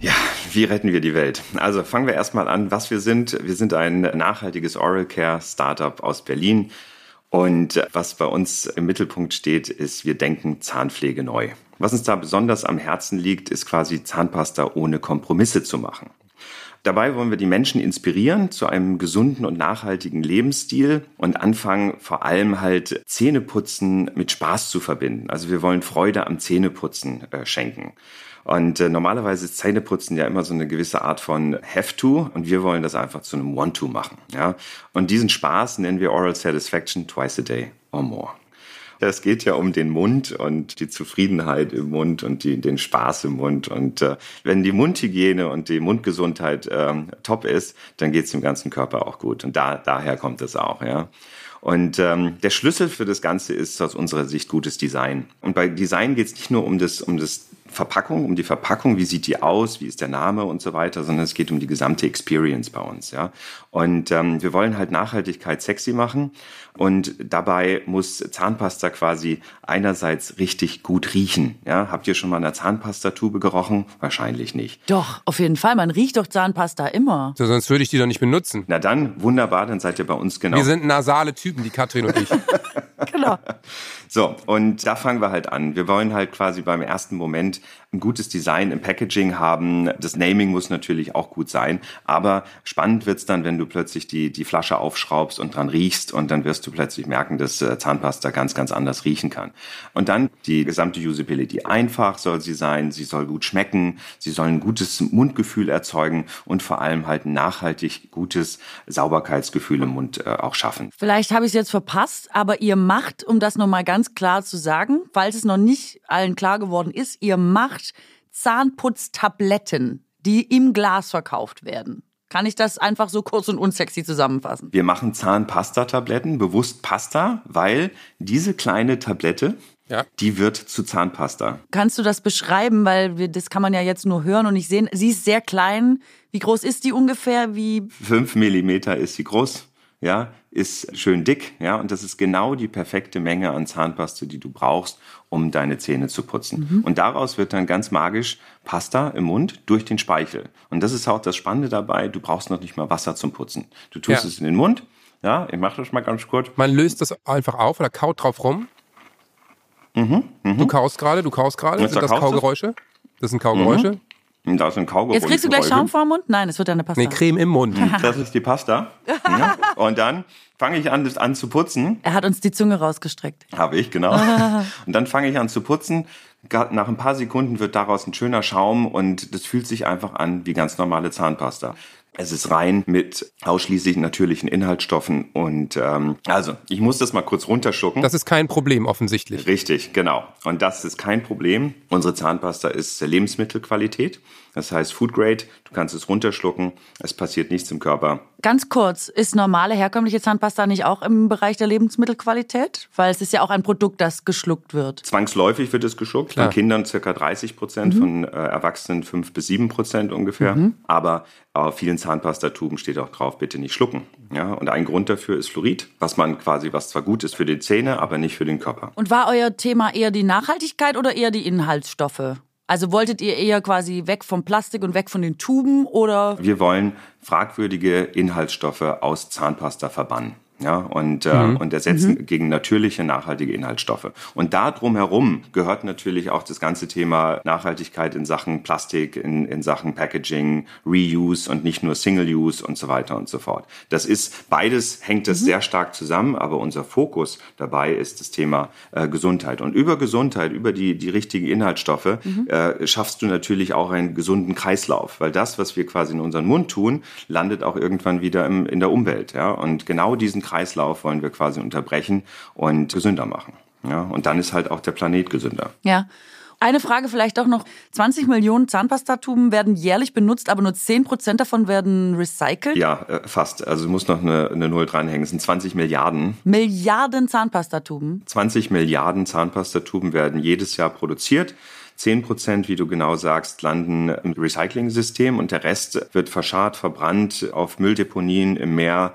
Ja, wie retten wir die Welt? Also fangen wir erstmal an, was wir sind. Wir sind ein nachhaltiges Oral Care Startup aus Berlin. Und was bei uns im Mittelpunkt steht, ist, wir denken Zahnpflege neu. Was uns da besonders am Herzen liegt, ist quasi Zahnpasta ohne Kompromisse zu machen. Dabei wollen wir die Menschen inspirieren zu einem gesunden und nachhaltigen Lebensstil und anfangen vor allem halt Zähneputzen mit Spaß zu verbinden. Also wir wollen Freude am Zähneputzen äh, schenken. Und äh, normalerweise ist Zähneputzen ja immer so eine gewisse Art von Have-to und wir wollen das einfach zu einem Want-to machen. Ja? Und diesen Spaß nennen wir Oral Satisfaction twice a day or more. Es geht ja um den Mund und die Zufriedenheit im Mund und die, den Spaß im Mund. Und äh, wenn die Mundhygiene und die Mundgesundheit ähm, top ist, dann geht es dem ganzen Körper auch gut. Und da, daher kommt es auch, ja. Und ähm, der Schlüssel für das Ganze ist aus unserer Sicht gutes Design. Und bei Design geht es nicht nur um das, um das Verpackung, um die Verpackung, wie sieht die aus, wie ist der Name und so weiter, sondern es geht um die gesamte Experience bei uns, ja. Und ähm, wir wollen halt Nachhaltigkeit sexy machen und dabei muss Zahnpasta quasi einerseits richtig gut riechen, ja. Habt ihr schon mal eine Zahnpastatube gerochen? Wahrscheinlich nicht. Doch, auf jeden Fall. Man riecht doch Zahnpasta immer. So, sonst würde ich die doch nicht benutzen. Na dann, wunderbar, dann seid ihr bei uns genau. Wir sind nasale Typen, die Katrin und ich. genau. So, und da fangen wir halt an. Wir wollen halt quasi beim ersten Moment ein gutes Design im Packaging haben. Das Naming muss natürlich auch gut sein. Aber spannend wird's dann, wenn du plötzlich die, die Flasche aufschraubst und dran riechst und dann wirst du plötzlich merken, dass äh, Zahnpasta ganz, ganz anders riechen kann. Und dann die gesamte Usability. Einfach soll sie sein, sie soll gut schmecken, sie soll ein gutes Mundgefühl erzeugen und vor allem halt nachhaltig gutes Sauberkeitsgefühl im Mund äh, auch schaffen. Vielleicht habe ich es jetzt verpasst, aber ihr macht, um das nochmal ganz klar zu sagen, falls es noch nicht allen klar geworden ist, ihr macht Zahnputztabletten, die im Glas verkauft werden. Kann ich das einfach so kurz und unsexy zusammenfassen? Wir machen Zahnpasta-Tabletten, bewusst Pasta, weil diese kleine Tablette, ja. die wird zu Zahnpasta. Kannst du das beschreiben? Weil wir, das kann man ja jetzt nur hören und nicht sehen. Sie ist sehr klein. Wie groß ist die ungefähr? Wie? Fünf Millimeter ist sie groß ja, ist schön dick, ja, und das ist genau die perfekte Menge an Zahnpasta, die du brauchst, um deine Zähne zu putzen. Mhm. Und daraus wird dann ganz magisch Pasta im Mund durch den Speichel. Und das ist auch das Spannende dabei, du brauchst noch nicht mal Wasser zum Putzen. Du tust ja. es in den Mund, ja, ich mache das mal ganz kurz. Man löst das einfach auf oder kaut drauf rum. Mhm, mh. Du kaust gerade, du kaust gerade. Sind das Kaugeräusche? Das sind Kaugeräusche. Mhm. Da ist ein Kaugummi. Jetzt kriegst du gleich Schaum vor dem Mund? Nein, es wird eine Pasta. Nee, Creme im Mund. Das ist die Pasta. Ja. Und dann fange ich an, das an zu putzen. Er hat uns die Zunge rausgestreckt. Habe ich, genau. Und dann fange ich an zu putzen. Nach ein paar Sekunden wird daraus ein schöner Schaum und das fühlt sich einfach an wie ganz normale Zahnpasta. Es ist rein mit ausschließlich natürlichen Inhaltsstoffen und ähm, also ich muss das mal kurz runterschlucken. Das ist kein Problem offensichtlich. Richtig, genau. Und das ist kein Problem. Unsere Zahnpasta ist Lebensmittelqualität. Das heißt Food Grade, du kannst es runterschlucken, es passiert nichts im Körper. Ganz kurz, ist normale herkömmliche Zahnpasta nicht auch im Bereich der Lebensmittelqualität? Weil es ist ja auch ein Produkt, das geschluckt wird. Zwangsläufig wird es geschluckt, Klar. von Kindern circa 30 Prozent, mhm. von äh, Erwachsenen 5 bis 7 Prozent ungefähr. Mhm. Aber auf vielen Zahnpastatuben steht auch drauf, bitte nicht schlucken. Ja, und ein Grund dafür ist Fluorid, was man quasi, was zwar gut ist für die Zähne, aber nicht für den Körper. Und war euer Thema eher die Nachhaltigkeit oder eher die Inhaltsstoffe? Also wolltet ihr eher quasi weg vom Plastik und weg von den Tuben oder? Wir wollen fragwürdige Inhaltsstoffe aus Zahnpasta verbannen ja, und, äh, mhm. und ersetzen mhm. gegen natürliche, nachhaltige Inhaltsstoffe. Und da drumherum gehört natürlich auch das ganze Thema Nachhaltigkeit in Sachen Plastik, in, in Sachen Packaging, Reuse und nicht nur Single-Use und so weiter und so fort. Das ist, beides hängt das mhm. sehr stark zusammen, aber unser Fokus dabei ist das Thema äh, Gesundheit. Und über Gesundheit, über die, die richtigen Inhaltsstoffe, mhm. äh, schaffst du natürlich auch einen gesunden Kreislauf, weil das, was wir quasi in unseren Mund tun, landet auch irgendwann wieder im, in der Umwelt, ja. Und genau diesen Kreislauf wollen wir quasi unterbrechen und gesünder machen. Ja, und dann ist halt auch der Planet gesünder. Ja. Eine Frage vielleicht auch noch. 20 Millionen Zahnpastatuben werden jährlich benutzt, aber nur 10 Prozent davon werden recycelt? Ja, äh, fast. Also muss noch eine, eine Null dranhängen. Es sind 20 Milliarden. Milliarden Zahnpastatuben? 20 Milliarden Zahnpastatuben werden jedes Jahr produziert. Zehn Prozent, wie du genau sagst, landen im Recycling-System und der Rest wird verscharrt, verbrannt auf Mülldeponien im Meer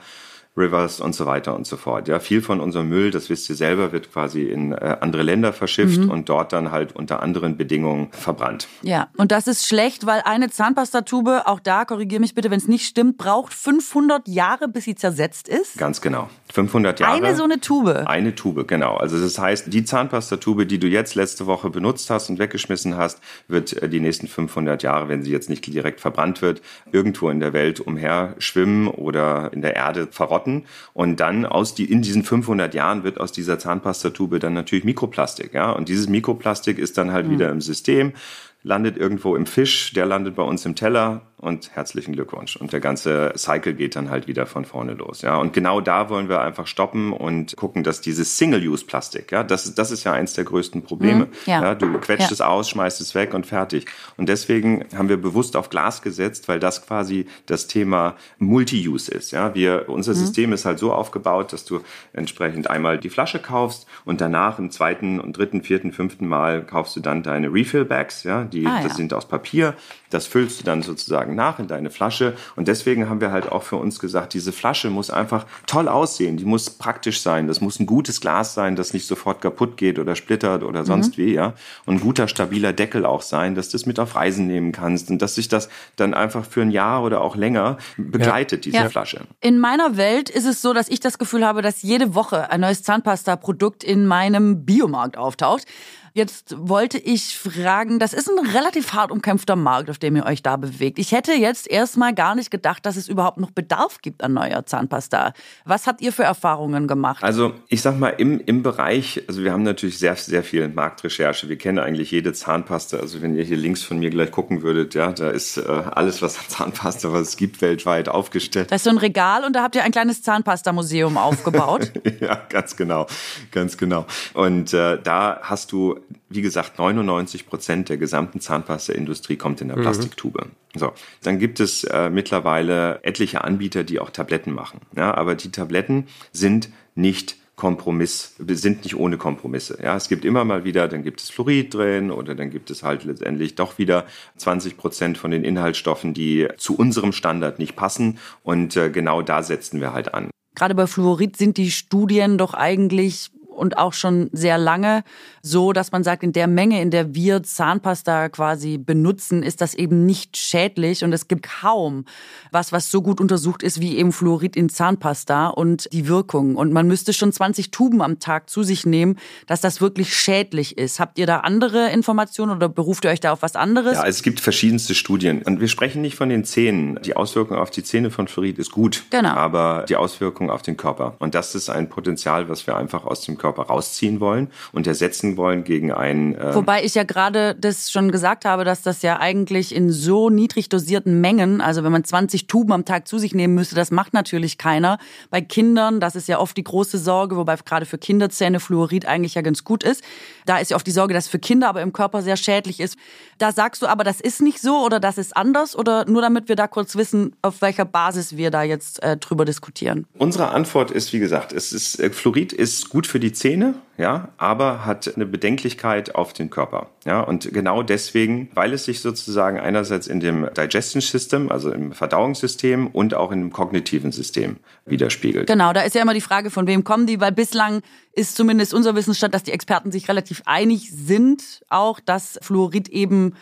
Rivers und so weiter und so fort. Ja, viel von unserem Müll, das wisst ihr selber, wird quasi in äh, andere Länder verschifft mhm. und dort dann halt unter anderen Bedingungen verbrannt. Ja, und das ist schlecht, weil eine Zahnpastatube, auch da korrigiere mich bitte, wenn es nicht stimmt, braucht 500 Jahre, bis sie zersetzt ist. Ganz genau. 500 Jahre. Eine so eine Tube. Eine Tube, genau. Also das heißt, die Zahnpastatube, die du jetzt letzte Woche benutzt hast und weggeschmissen hast, wird äh, die nächsten 500 Jahre, wenn sie jetzt nicht direkt verbrannt wird, irgendwo in der Welt umher schwimmen oder in der Erde verrotten Sorten. Und dann aus die, in diesen 500 Jahren wird aus dieser Zahnpastatube dann natürlich Mikroplastik. Ja? Und dieses Mikroplastik ist dann halt mhm. wieder im System landet irgendwo im Fisch, der landet bei uns im Teller und herzlichen Glückwunsch. Und der ganze Cycle geht dann halt wieder von vorne los. Ja, und genau da wollen wir einfach stoppen und gucken, dass dieses Single-Use-Plastik, ja, das, das ist ja eins der größten Probleme. Mhm, ja. ja. du quetscht ja. es aus, schmeißt es weg und fertig. Und deswegen haben wir bewusst auf Glas gesetzt, weil das quasi das Thema Multi-Use ist. Ja, wir, unser mhm. System ist halt so aufgebaut, dass du entsprechend einmal die Flasche kaufst und danach im zweiten und dritten, vierten, fünften Mal kaufst du dann deine Refill-Bags, ja, die, ah, das sind aus Papier. Das füllst du dann sozusagen nach in deine Flasche. Und deswegen haben wir halt auch für uns gesagt, diese Flasche muss einfach toll aussehen. Die muss praktisch sein. Das muss ein gutes Glas sein, das nicht sofort kaputt geht oder splittert oder sonst mhm. wie, ja. Und ein guter, stabiler Deckel auch sein, dass du es mit auf Reisen nehmen kannst und dass sich das dann einfach für ein Jahr oder auch länger begleitet, ja. diese ja. Flasche. In meiner Welt ist es so, dass ich das Gefühl habe, dass jede Woche ein neues Zahnpasta-Produkt in meinem Biomarkt auftaucht. Jetzt wollte ich fragen, das ist ein relativ hart umkämpfter Markt, auf dem ihr euch da bewegt. Ich hätte jetzt erstmal gar nicht gedacht, dass es überhaupt noch Bedarf gibt an neuer Zahnpasta. Was habt ihr für Erfahrungen gemacht? Also ich sag mal, im, im Bereich, also wir haben natürlich sehr, sehr viel Marktrecherche. Wir kennen eigentlich jede Zahnpasta. Also wenn ihr hier links von mir gleich gucken würdet, ja, da ist äh, alles, was an Zahnpasta, was es gibt, weltweit aufgestellt. Da ist so ein Regal und da habt ihr ein kleines Zahnpasta-Museum aufgebaut. ja, ganz genau, ganz genau. Und äh, da hast du wie gesagt, 99 Prozent der gesamten Zahnpasta-Industrie kommt in der mhm. Plastiktube. So, dann gibt es äh, mittlerweile etliche Anbieter, die auch Tabletten machen. Ja, aber die Tabletten sind nicht Kompromiss, sind nicht ohne Kompromisse. Ja, es gibt immer mal wieder, dann gibt es Fluorid drin oder dann gibt es halt letztendlich doch wieder 20 Prozent von den Inhaltsstoffen, die zu unserem Standard nicht passen. Und äh, genau da setzen wir halt an. Gerade bei Fluorid sind die Studien doch eigentlich und auch schon sehr lange so, dass man sagt, in der Menge, in der wir Zahnpasta quasi benutzen, ist das eben nicht schädlich und es gibt kaum was, was so gut untersucht ist wie eben Fluorid in Zahnpasta und die Wirkung. Und man müsste schon 20 Tuben am Tag zu sich nehmen, dass das wirklich schädlich ist. Habt ihr da andere Informationen oder beruft ihr euch da auf was anderes? Ja, es gibt verschiedenste Studien und wir sprechen nicht von den Zähnen. Die Auswirkung auf die Zähne von Fluorid ist gut, genau. aber die Auswirkung auf den Körper. Und das ist ein Potenzial, was wir einfach aus dem Körper Körper rausziehen wollen und ersetzen wollen gegen einen. Äh Wobei ich ja gerade das schon gesagt habe, dass das ja eigentlich in so niedrig dosierten Mengen, also wenn man 20 Tuben am Tag zu sich nehmen müsste, das macht natürlich keiner. Bei Kindern, das ist ja oft die große Sorge, wobei gerade für Kinderzähne Fluorid eigentlich ja ganz gut ist. Da ist ja oft die Sorge, dass für Kinder aber im Körper sehr schädlich ist. Da sagst du aber, das ist nicht so oder das ist anders oder nur damit wir da kurz wissen, auf welcher Basis wir da jetzt äh, drüber diskutieren? Unsere Antwort ist, wie gesagt, es ist, äh, Fluorid ist gut für die Zähne, ja, aber hat eine Bedenklichkeit auf den Körper. Ja, und genau deswegen, weil es sich sozusagen einerseits in dem Digestion System, also im Verdauungssystem und auch in dem kognitiven System widerspiegelt. Genau, da ist ja immer die Frage, von wem kommen die, weil bislang ist zumindest unser Wissensstand, dass die Experten sich relativ einig sind, auch dass Fluorid eben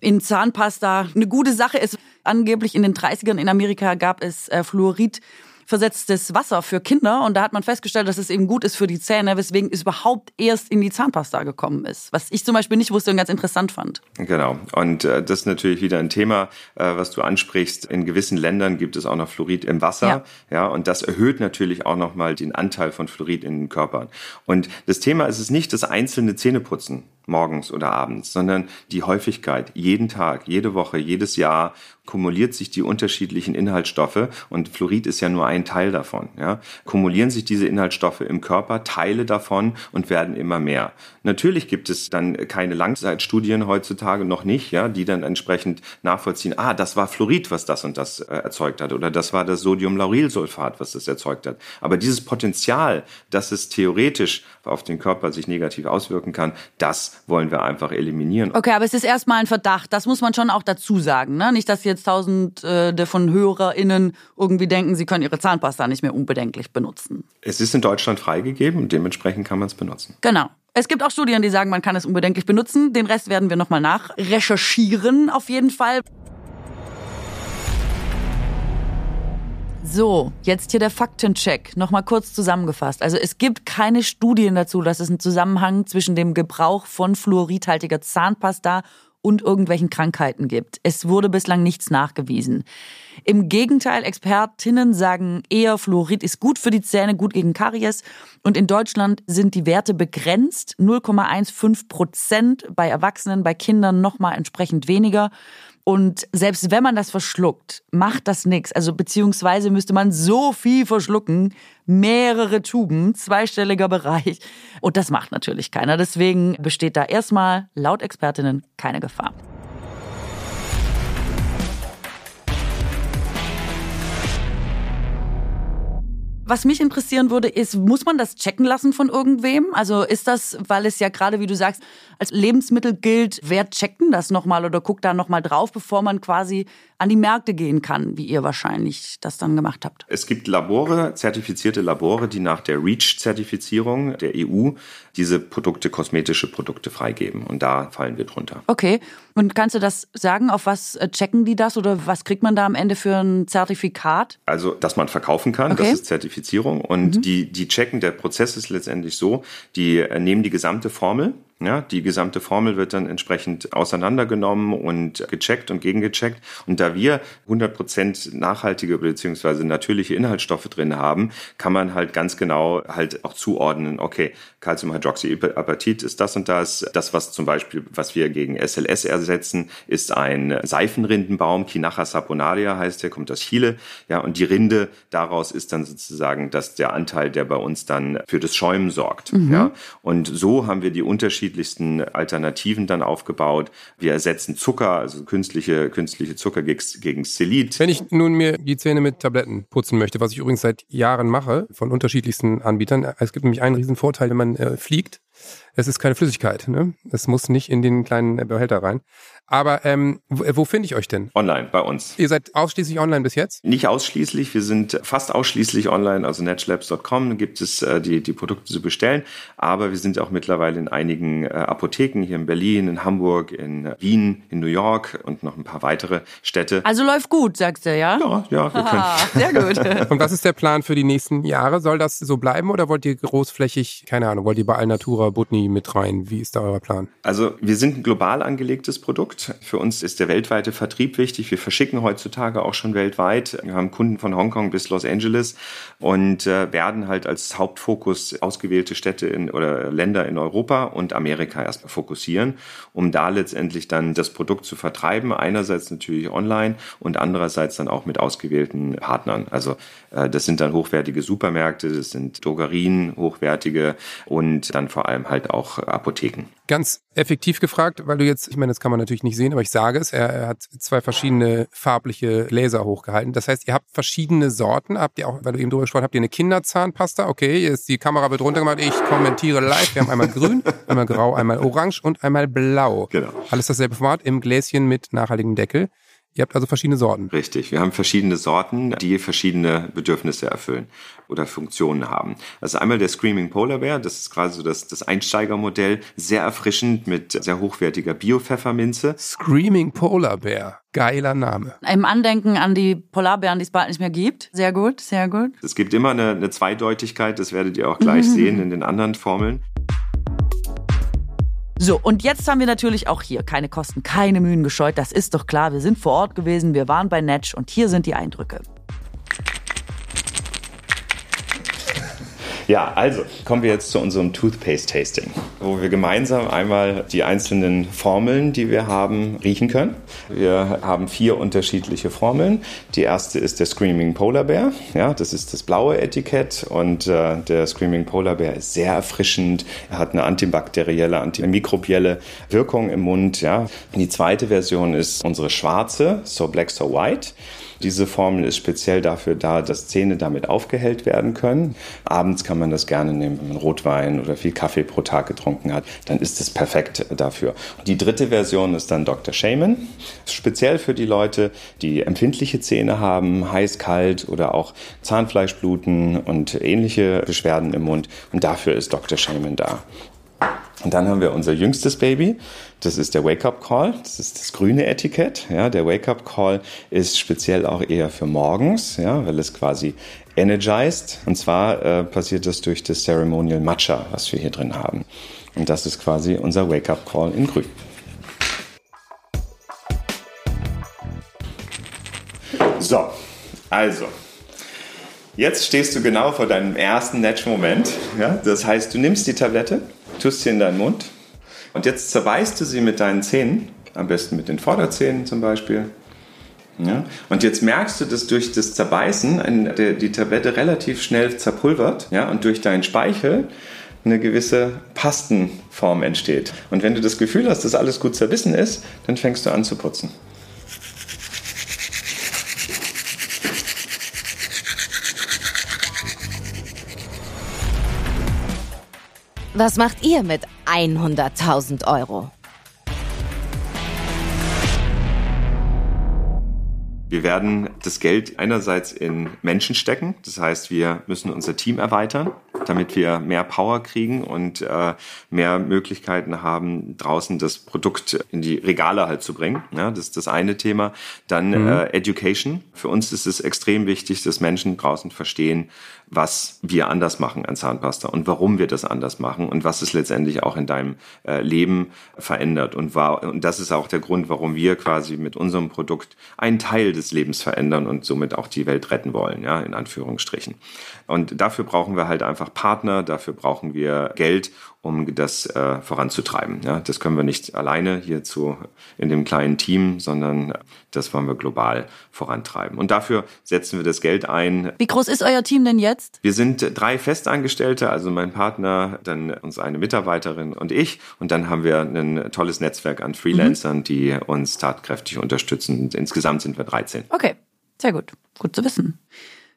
in Zahnpasta eine gute Sache ist. Angeblich in den 30ern in Amerika gab es äh, Fluorid versetztes Wasser für Kinder und da hat man festgestellt, dass es eben gut ist für die Zähne, weswegen es überhaupt erst in die Zahnpasta gekommen ist. Was ich zum Beispiel nicht wusste und ganz interessant fand. Genau. Und äh, das ist natürlich wieder ein Thema, äh, was du ansprichst. In gewissen Ländern gibt es auch noch Fluorid im Wasser. Ja. ja und das erhöht natürlich auch nochmal den Anteil von Fluorid in den Körpern. Und das Thema ist es nicht das einzelne Zähneputzen morgens oder abends, sondern die Häufigkeit jeden Tag, jede Woche, jedes Jahr kumuliert sich die unterschiedlichen Inhaltsstoffe und Fluorid ist ja nur ein Teil davon. Ja, kumulieren sich diese Inhaltsstoffe im Körper, Teile davon und werden immer mehr. Natürlich gibt es dann keine Langzeitstudien heutzutage noch nicht, ja, die dann entsprechend nachvollziehen. Ah, das war Fluorid, was das und das äh, erzeugt hat, oder das war das Sodiumlaurylsulfat, was das erzeugt hat. Aber dieses Potenzial, dass es theoretisch auf den Körper sich negativ auswirken kann, das das wollen wir einfach eliminieren. Okay, aber es ist erstmal ein Verdacht. Das muss man schon auch dazu sagen. Ne? Nicht, dass jetzt tausende von HörerInnen irgendwie denken, sie können ihre Zahnpasta nicht mehr unbedenklich benutzen. Es ist in Deutschland freigegeben und dementsprechend kann man es benutzen. Genau. Es gibt auch Studien, die sagen, man kann es unbedenklich benutzen. Den Rest werden wir nochmal nachrecherchieren, auf jeden Fall. So, jetzt hier der Faktencheck. Nochmal kurz zusammengefasst. Also es gibt keine Studien dazu, dass es einen Zusammenhang zwischen dem Gebrauch von fluoridhaltiger Zahnpasta und irgendwelchen Krankheiten gibt. Es wurde bislang nichts nachgewiesen. Im Gegenteil, Expertinnen sagen eher, Fluorid ist gut für die Zähne, gut gegen Karies. Und in Deutschland sind die Werte begrenzt. 0,15 Prozent bei Erwachsenen, bei Kindern nochmal entsprechend weniger. Und selbst wenn man das verschluckt, macht das nichts. Also beziehungsweise müsste man so viel verschlucken, mehrere Tuben, zweistelliger Bereich. Und das macht natürlich keiner. Deswegen besteht da erstmal laut Expertinnen keine Gefahr. Was mich interessieren würde, ist, muss man das checken lassen von irgendwem? Also ist das, weil es ja gerade, wie du sagst, als Lebensmittel gilt, wer checkt denn das nochmal oder guckt da nochmal drauf, bevor man quasi an die Märkte gehen kann, wie ihr wahrscheinlich das dann gemacht habt? Es gibt Labore, zertifizierte Labore, die nach der REACH-Zertifizierung der EU diese Produkte, kosmetische Produkte freigeben. Und da fallen wir drunter. Okay. Und kannst du das sagen? Auf was äh, checken die das oder was kriegt man da am Ende für ein Zertifikat? Also, dass man verkaufen kann, okay. das ist Zertifizierung. Und mhm. die, die checken, der Prozess ist letztendlich so, die äh, nehmen die gesamte Formel, ja, die gesamte Formel wird dann entsprechend auseinandergenommen und gecheckt und gegengecheckt. Und da wir 100% nachhaltige bzw. natürliche Inhaltsstoffe drin haben, kann man halt ganz genau halt auch zuordnen, okay, Calciumhydroxyapatit ist das und das. Das, was zum Beispiel, was wir gegen SLS ersetzen, ist ein Seifenrindenbaum, Kinacha saponaria heißt der, kommt aus Chile. Ja, und die Rinde daraus ist dann sozusagen das, der Anteil, der bei uns dann für das Schäumen sorgt. Mhm. Ja, und so haben wir die unterschiedlichsten Alternativen dann aufgebaut. Wir ersetzen Zucker, also künstliche, künstliche Zucker gegen Xylit. Wenn ich nun mir die Zähne mit Tabletten putzen möchte, was ich übrigens seit Jahren mache, von unterschiedlichsten Anbietern, es gibt nämlich einen riesen Vorteil, wenn man äh, fliegt. Es ist keine Flüssigkeit, ne? Es muss nicht in den kleinen Behälter rein. Aber ähm, wo, wo finde ich euch denn? Online, bei uns. Ihr seid ausschließlich online bis jetzt? Nicht ausschließlich, wir sind fast ausschließlich online, also netchlabs.com gibt es äh, die, die Produkte zu bestellen, aber wir sind auch mittlerweile in einigen äh, Apotheken hier in Berlin, in Hamburg, in Wien, in New York und noch ein paar weitere Städte. Also läuft gut, sagst du, ja? Ja, ja, wir können. Sehr gut. und was ist der Plan für die nächsten Jahre? Soll das so bleiben oder wollt ihr großflächig, keine Ahnung, wollt ihr bei Alnatura, Butni mit rein? Wie ist da euer Plan? Also wir sind ein global angelegtes Produkt. Für uns ist der weltweite Vertrieb wichtig. Wir verschicken heutzutage auch schon weltweit. Wir haben Kunden von Hongkong bis Los Angeles und äh, werden halt als Hauptfokus ausgewählte Städte in, oder Länder in Europa und Amerika erstmal fokussieren, um da letztendlich dann das Produkt zu vertreiben. Einerseits natürlich online und andererseits dann auch mit ausgewählten Partnern. Also äh, das sind dann hochwertige Supermärkte, das sind Drogerien, hochwertige und dann vor allem halt auch Apotheken. Ganz effektiv gefragt, weil du jetzt, ich meine, das kann man natürlich nicht sehen, aber ich sage es, er, er, hat zwei verschiedene farbliche Laser hochgehalten. Das heißt, ihr habt verschiedene Sorten. Habt ihr auch, weil du eben drüber gesprochen habt ihr eine Kinderzahnpasta? Okay, jetzt die Kamera wird runtergemacht. Ich kommentiere live. Wir haben einmal grün, einmal grau, einmal orange und einmal blau. Genau. Alles dasselbe Format im Gläschen mit nachhaltigem Deckel. Ihr habt also verschiedene Sorten. Richtig, wir haben verschiedene Sorten, die verschiedene Bedürfnisse erfüllen oder Funktionen haben. Also einmal der Screaming Polar Bear, das ist quasi so das, das Einsteigermodell, sehr erfrischend mit sehr hochwertiger Bio-Pfefferminze. Screaming Polar Bear, geiler Name. Im Andenken an die Polarbären, die es bald nicht mehr gibt. Sehr gut, sehr gut. Es gibt immer eine, eine Zweideutigkeit, das werdet ihr auch gleich sehen in den anderen Formeln. So, und jetzt haben wir natürlich auch hier keine Kosten, keine Mühen gescheut. Das ist doch klar. Wir sind vor Ort gewesen, wir waren bei Netsch und hier sind die Eindrücke. Ja, also kommen wir jetzt zu unserem Toothpaste-Tasting, wo wir gemeinsam einmal die einzelnen Formeln, die wir haben, riechen können. Wir haben vier unterschiedliche Formeln. Die erste ist der Screaming Polar Bear. Ja, das ist das blaue Etikett und äh, der Screaming Polar Bear ist sehr erfrischend. Er hat eine antibakterielle, antimikrobielle Wirkung im Mund. Ja. Die zweite Version ist unsere schwarze, So Black, So White. Diese Formel ist speziell dafür da, dass Zähne damit aufgehellt werden können. Abends kann man das gerne nehmen, wenn man Rotwein oder viel Kaffee pro Tag getrunken hat, dann ist es perfekt dafür. Die dritte Version ist dann Dr. Shaman, speziell für die Leute, die empfindliche Zähne haben, heiß, kalt oder auch Zahnfleischbluten und ähnliche Beschwerden im Mund. Und dafür ist Dr. Shaman da. Und dann haben wir unser jüngstes Baby. Das ist der Wake-up Call. Das ist das grüne Etikett. Ja, der Wake-up Call ist speziell auch eher für morgens, ja, weil es quasi energized. Und zwar äh, passiert das durch das Ceremonial Matcha, was wir hier drin haben. Und das ist quasi unser Wake-up Call in grün. So, also, jetzt stehst du genau vor deinem ersten Natch-Moment. Ja? Das heißt, du nimmst die Tablette, tust sie in deinen Mund und jetzt zerbeißt du sie mit deinen Zähnen, am besten mit den Vorderzähnen zum Beispiel. Ja? Und jetzt merkst du, dass durch das Zerbeißen die Tablette relativ schnell zerpulvert ja? und durch deinen Speichel eine gewisse Pastenform entsteht. Und wenn du das Gefühl hast, dass alles gut zerbissen ist, dann fängst du an zu putzen. Was macht ihr mit 100.000 Euro? Wir werden das Geld einerseits in Menschen stecken. Das heißt, wir müssen unser Team erweitern, damit wir mehr Power kriegen und äh, mehr Möglichkeiten haben, draußen das Produkt in die Regale halt zu bringen. Ja, das ist das eine Thema. Dann mhm. äh, Education. Für uns ist es extrem wichtig, dass Menschen draußen verstehen, was wir anders machen an Zahnpasta und warum wir das anders machen und was es letztendlich auch in deinem äh, Leben verändert. Und, war, und das ist auch der Grund, warum wir quasi mit unserem Produkt einen Teil des Lebens verändern und somit auch die Welt retten wollen, ja, in Anführungsstrichen. Und dafür brauchen wir halt einfach Partner, dafür brauchen wir Geld, um das äh, voranzutreiben. Ja, das können wir nicht alleine hierzu in dem kleinen Team, sondern das wollen wir global vorantreiben. Und dafür setzen wir das Geld ein. Wie groß ist euer Team denn jetzt? Wir sind drei Festangestellte, also mein Partner, dann uns eine Mitarbeiterin und ich. Und dann haben wir ein tolles Netzwerk an Freelancern, mhm. die uns tatkräftig unterstützen. Insgesamt sind wir 13. Okay, sehr gut. Gut zu wissen.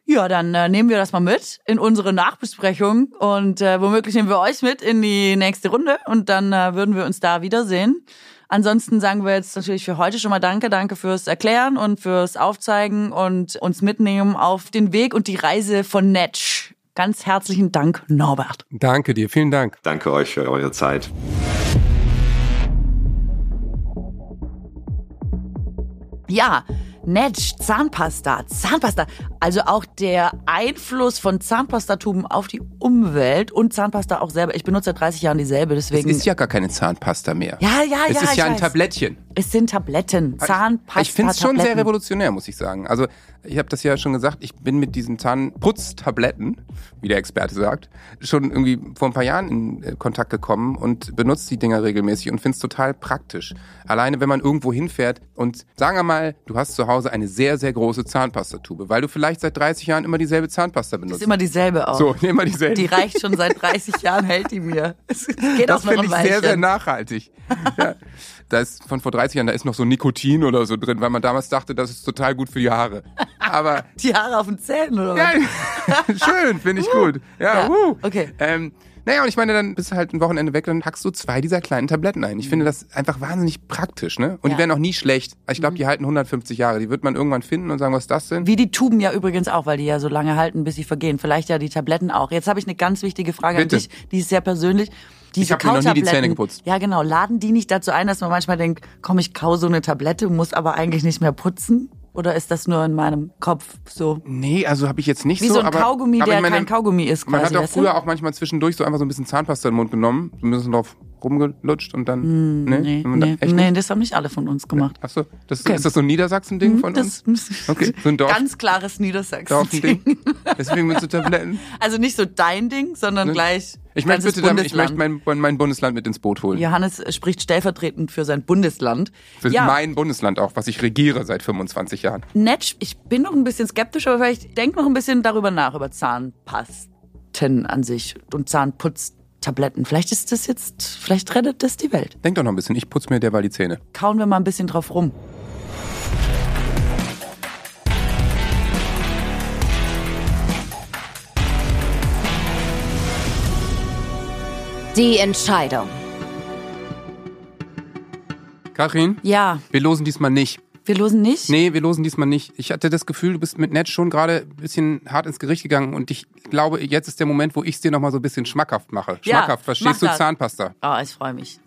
Ja, dann äh, nehmen wir das mal mit in unsere Nachbesprechung und äh, womöglich nehmen wir euch mit in die nächste Runde und dann äh, würden wir uns da wiedersehen. Ansonsten sagen wir jetzt natürlich für heute schon mal Danke, danke fürs Erklären und fürs Aufzeigen und uns mitnehmen auf den Weg und die Reise von Netsch. Ganz herzlichen Dank, Norbert. Danke dir, vielen Dank. Danke euch für eure Zeit. Ja, Netsch, Zahnpasta, Zahnpasta. Also auch der Einfluss von Zahnpastatuben auf die Umwelt und Zahnpasta auch selber. Ich benutze seit 30 Jahren dieselbe, deswegen. Es ist ja gar keine Zahnpasta mehr. Ja, ja, es ja. Es ist ja ein weiß. Tablettchen. Es sind Tabletten, Zahnpasta. Ich finde es schon sehr revolutionär, muss ich sagen. Also ich habe das ja schon gesagt, ich bin mit diesen Zahnputztabletten, wie der Experte sagt, schon irgendwie vor ein paar Jahren in äh, Kontakt gekommen und benutze die Dinger regelmäßig und finde es total praktisch. Alleine, wenn man irgendwo hinfährt und sagen wir mal, du hast zu Hause eine sehr, sehr große Zahnpastatube, weil du vielleicht seit 30 Jahren immer dieselbe Zahnpasta benutzt. Ist immer dieselbe auch. So, immer dieselbe. Die reicht schon seit 30 Jahren, hält die mir. Es geht das finde ich sehr, sehr nachhaltig. ja. Da ist von vor 30 Jahren, da ist noch so Nikotin oder so drin, weil man damals dachte, das ist total gut für die Haare. Aber die Haare auf den Zähnen oder was? Ja, schön, finde ich uh, gut. Ja, ja. Uh. okay. Ähm, naja, und ich meine, dann bist du halt ein Wochenende weg, dann hackst du zwei dieser kleinen Tabletten ein. Ich finde das einfach wahnsinnig praktisch, ne? Und Ja. die werden auch nie schlecht. Ich glaube, die halten 150 Jahre. Die wird man irgendwann finden und sagen, was das denn? Wie die Tuben ja übrigens auch, weil die ja so lange halten, bis sie vergehen. Vielleicht ja die Tabletten auch. Jetzt habe ich eine ganz wichtige Frage Bitte. an dich, die ist sehr persönlich. Diese hab mir noch nie die Zähne geputzt. Ja, genau. Laden die nicht dazu ein, dass man manchmal denkt, komm, ich kau so eine Tablette, muss aber eigentlich nicht mehr putzen? Oder ist das nur in meinem Kopf so? Nee, also habe ich jetzt nicht Wie so. so ein aber, Kaugummi, aber der meine, kein Kaugummi ist Man quasi. hat auch früher auch manchmal zwischendurch so einfach so ein bisschen Zahnpasta in den Mund genommen, ein bisschen drauf rumgelutscht und dann. Hm, Nee, da- nee, nee, nicht? das haben nicht alle von uns gemacht. Ach so, das, Okay. ist das so ein Niedersachsen-Ding von das uns? Okay, so ein Dorf. Ganz klares Niedersachsen. Dorfending. Deswegen mit so Tabletten. Also nicht so dein Ding, sondern Ne? gleich. Ich möchte bitte, damit, ich möchte mein, mein Bundesland mit ins Boot holen. Johannes spricht stellvertretend für sein Bundesland. Für ja, mein Bundesland auch, was ich regiere seit 25 Jahren. Netsch, ich bin noch ein bisschen skeptisch, aber vielleicht denk noch ein bisschen darüber nach, über Zahnpasten an sich und Zahnputztabletten. Vielleicht ist das jetzt, vielleicht rettet das die Welt. Denk doch noch ein bisschen, ich putze mir derweil die Zähne. Kauen wir mal ein bisschen drauf rum. Die Entscheidung. Kathrin? Ja. Wir losen diesmal nicht. Wir losen nicht? Nee, wir losen diesmal nicht. Ich hatte das Gefühl, du bist mit Netz schon gerade ein bisschen hart ins Gericht gegangen und ich glaube, jetzt ist der Moment, wo ich es dir nochmal so ein bisschen schmackhaft mache. Ja, Schmackhaft, verstehst mach du das. Zahnpasta? Oh, ich freue mich.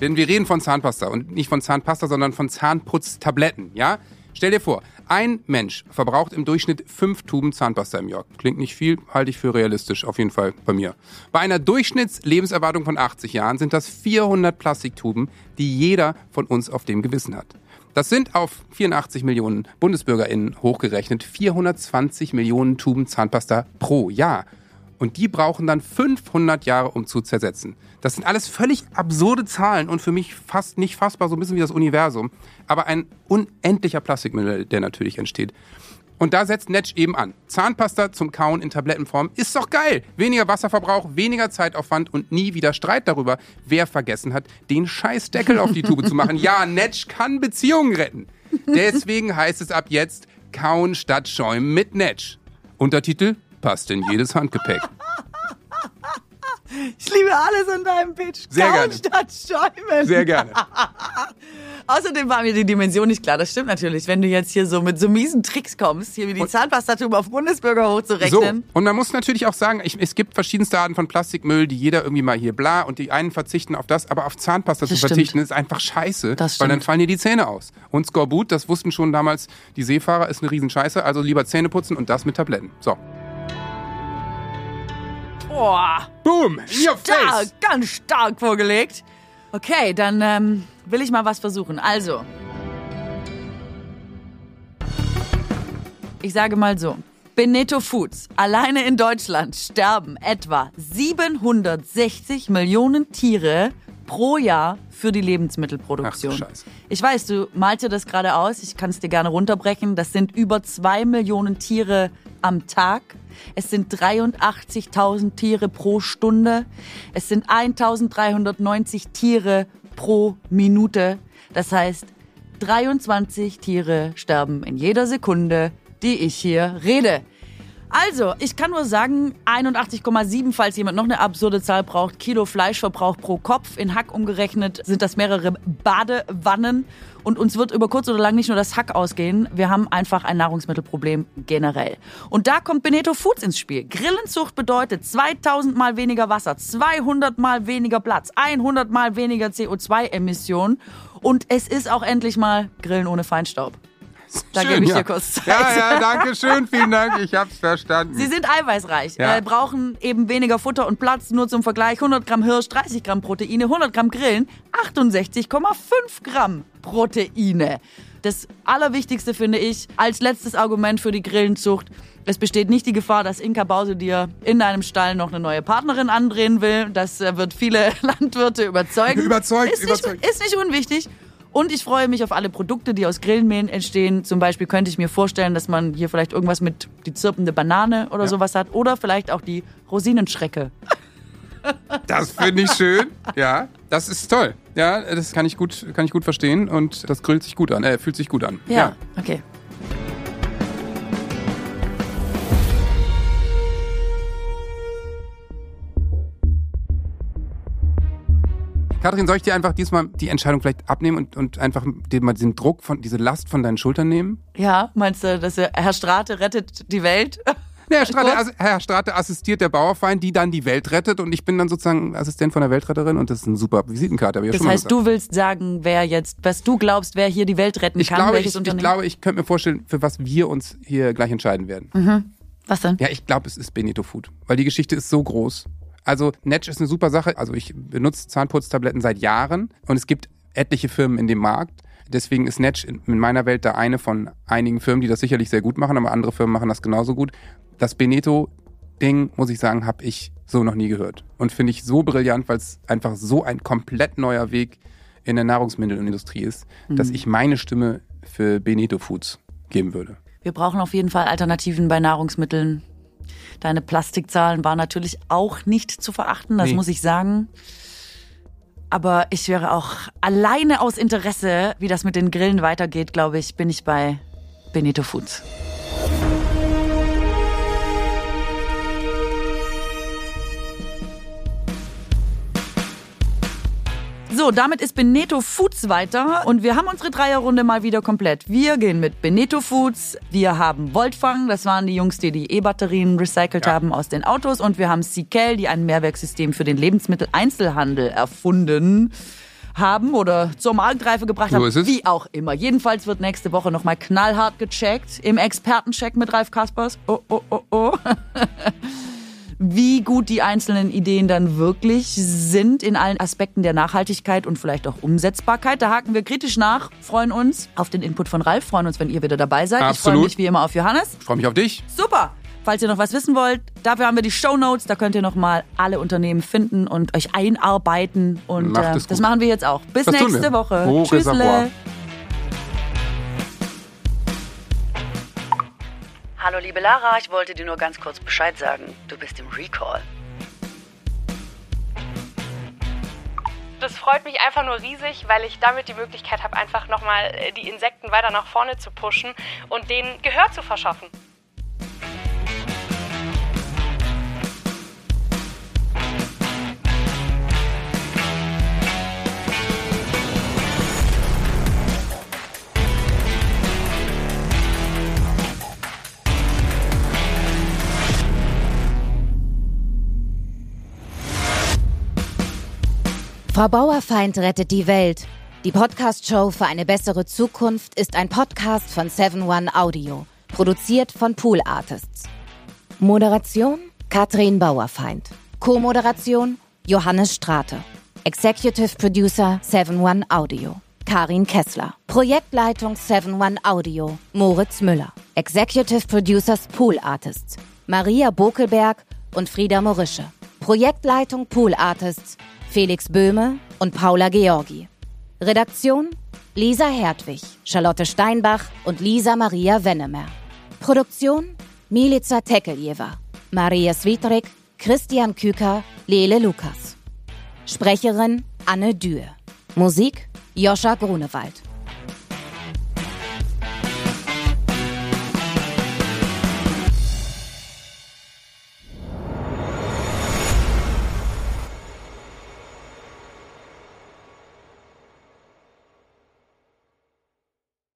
Denn wir reden von Zahnpasta und nicht von Zahnpasta, sondern von Zahnputztabletten, ja? Stell dir vor, ein Mensch verbraucht im Durchschnitt fünf Tuben Zahnpasta im Jahr. Klingt nicht viel, halte ich für realistisch, auf jeden Fall bei mir. Bei einer Durchschnittslebenserwartung von 80 Jahren sind das 400 Plastiktuben, die jeder von uns auf dem Gewissen hat. Das sind auf 84 Millionen BundesbürgerInnen hochgerechnet 420 Millionen Tuben Zahnpasta pro Jahr. Und die brauchen dann 500 Jahre, um zu zersetzen. Das sind alles völlig absurde Zahlen und für mich fast nicht fassbar, so ein bisschen wie das Universum. Aber ein unendlicher Plastikmüll, der natürlich entsteht. Und da setzt Netsch eben an. Zahnpasta zum Kauen in Tablettenform ist doch geil. Weniger Wasserverbrauch, weniger Zeitaufwand und nie wieder Streit darüber, wer vergessen hat, den Scheißdeckel auf die Tube zu machen. Ja, Netsch kann Beziehungen retten. Deswegen heißt es ab jetzt Kauen statt Schäumen mit Netsch. Untertitel passt in jedes Handgepäck. Ich liebe alles an deinem Pitch. Sehr Kauen gerne. statt Schäumen. Sehr gerne. Außerdem war mir die Dimension nicht klar. Das stimmt natürlich. Wenn du jetzt hier so mit so miesen Tricks kommst, hier wie die Zahnpastatube auf Bundesbürger So, hochzurechnen. und man muss natürlich auch sagen, ich, es gibt verschiedenste Arten von Plastikmüll, die jeder irgendwie mal hier bla und die einen verzichten auf das, aber auf Zahnpasta Das zu stimmt. verzichten ist einfach scheiße, Das weil dann fallen dir die Zähne aus. Und Skorbut, das wussten schon damals die Seefahrer, ist eine Riesenscheiße, also lieber Zähne putzen und das mit Tabletten. So. Boah, Boom! In your stark, face! ganz stark vorgelegt. Okay, dann ähm, will ich mal was versuchen. Also. Ich sage mal so. Beneto Foods. Alleine in Deutschland sterben etwa 760 Millionen Tiere pro Jahr für die Lebensmittelproduktion. Ach Scheiße. Ich weiß, du malst dir das gerade aus. Ich kann es dir gerne runterbrechen. Das sind über zwei Millionen Tiere am Tag. Es sind 83.000 Tiere pro Stunde. Es sind 1.390 Tiere pro Minute. Das heißt, 23 Tiere sterben in jeder Sekunde, die ich hier rede. Also, ich kann nur sagen, 81,7, falls jemand noch eine absurde Zahl braucht, Kilo Fleischverbrauch pro Kopf. In Hack umgerechnet sind das mehrere Badewannen. Und uns wird über kurz oder lang nicht nur das Hack ausgehen, wir haben einfach ein Nahrungsmittelproblem generell. Und da kommt Beneto Foods ins Spiel. Grillenzucht bedeutet 2000 mal weniger Wasser, 200 mal weniger Platz, 100 mal weniger CO2-Emissionen. Und es ist auch endlich mal Grillen ohne Feinstaub. Da Schön, gebe ich ja. dir kurz Zeit. Ja, ja, danke schön, vielen Dank, ich hab's verstanden. Sie sind eiweißreich, Ja. äh, brauchen eben weniger Futter und Platz. Nur zum Vergleich 100 Gramm Hirsch, 30 Gramm Proteine, 100 Gramm Grillen, 68,5 Gramm Proteine. Das Allerwichtigste finde ich, als letztes Argument für die Grillenzucht, es besteht nicht die Gefahr, dass Inka Bause dir in deinem Stall noch eine neue Partnerin andrehen will. Das äh, wird viele Landwirte überzeugen. Überzeugt, ist nicht, überzeugt. Ist nicht unwichtig. Und ich freue mich auf alle Produkte, die aus Grillenmehlen entstehen. Zum Beispiel könnte ich mir vorstellen, dass man hier vielleicht irgendwas mit die zirpende Banane oder sowas hat. Oder vielleicht auch die Rosinenschrecke. Das finde ich schön. Ja, das ist toll. Ja, das kann ich gut, kann ich gut verstehen und das grillt sich gut an, äh, fühlt sich gut an. okay. Kathrin, soll ich dir einfach diesmal die Entscheidung vielleicht abnehmen und, und einfach dir mal diesen Druck von, diese Last von deinen Schultern nehmen? Ja, meinst du, dass er- Herr Strate rettet die Welt? Ja, Herr Strate, Herr Strate assistiert der Bauerfeind, die dann die Welt rettet und ich bin dann sozusagen Assistent von der Weltretterin und das ist eine super Visitenkarte. Ich Das heißt, gesagt. du willst sagen, wer jetzt, was du glaubst, wer hier die Welt retten ich kann, glaube, welches ich, ich Unternehmen? glaube, ich könnte mir vorstellen, für was wir uns hier gleich entscheiden werden. was denn? Ja, ich glaube, es ist Benito Food, weil die Geschichte ist so groß. Also Netsch ist eine super Sache. Also ich benutze Zahnputztabletten seit Jahren und es gibt etliche Firmen in dem Markt. Deswegen ist Netsch in in meiner Welt da eine von einigen Firmen, die das sicherlich sehr gut machen, aber andere Firmen machen das genauso gut. Das Beneto-Ding, muss ich sagen, habe ich so noch nie gehört. Und finde ich so brillant, weil es einfach so ein komplett neuer Weg in der Nahrungsmittelindustrie ist, dass ich meine Stimme für Beneto Foods geben würde. Wir brauchen auf jeden Fall Alternativen bei Nahrungsmitteln. Deine Plastikzahlen waren natürlich auch nicht zu verachten, das Nee. muss ich sagen. Aber ich wäre auch alleine aus Interesse, wie das mit den Grillen weitergeht, glaube ich, bin ich bei Benito Foods. So, damit ist Beneto Foods weiter und wir haben unsere Dreierrunde mal wieder komplett. Wir gehen mit Beneto Foods, wir haben Voltfang, das waren die Jungs, die die E-Batterien recycelt ja. haben aus den Autos und wir haben Sikel, die ein Mehrwerksystem für den Lebensmitteleinzelhandel erfunden haben oder zur Marktreife gebracht haben. So wie auch immer. Jedenfalls wird nächste Woche nochmal knallhart gecheckt im Expertencheck mit Ralf Kaspers. Oh, oh, oh, oh. wie gut die einzelnen Ideen dann wirklich sind in allen Aspekten der Nachhaltigkeit und vielleicht auch Umsetzbarkeit. Da haken wir kritisch nach, freuen uns auf den Input von Ralf, freuen uns, wenn ihr wieder dabei seid. Absolut. Ich freue mich wie immer auf Johannes. Ich freue mich auf dich. Super. Falls ihr noch was wissen wollt, dafür haben wir die Show Notes. Da könnt ihr noch mal alle Unternehmen finden und euch einarbeiten. Und äh, das machen wir jetzt auch. Bis das nächste Woche. Tschüss. Hallo liebe Lara, ich wollte dir nur ganz kurz Bescheid sagen. Du bist im Recall. Das freut mich einfach nur riesig, weil ich damit die Möglichkeit habe, einfach nochmal äh, die Insekten weiter nach vorne zu pushen und denen Gehör zu verschaffen. Frau Bauerfeind rettet die Welt. Die Podcast-Show für eine bessere Zukunft ist ein Podcast von 7-One Audio, produziert von Pool Artists. Moderation Katrin Bauerfeind. Co-Moderation Johannes Strate. Executive Producer 7-One Audio. Karin Kessler. Projektleitung 7-One Audio. Moritz Müller. Executive Producers Pool Artists. Maria Bokelberg und Frieda Morische. Projektleitung Pool Artists Felix Böhme und Paula Georgi. Redaktion Lisa Hertwig, Charlotte Steinbach und Lisa Maria Wennemer. Produktion Milica Tekeljeva, Maria Svitrik, Christian Küker, Lele Lukas. Sprecherin Anne Dürr. Musik Joscha Grunewald.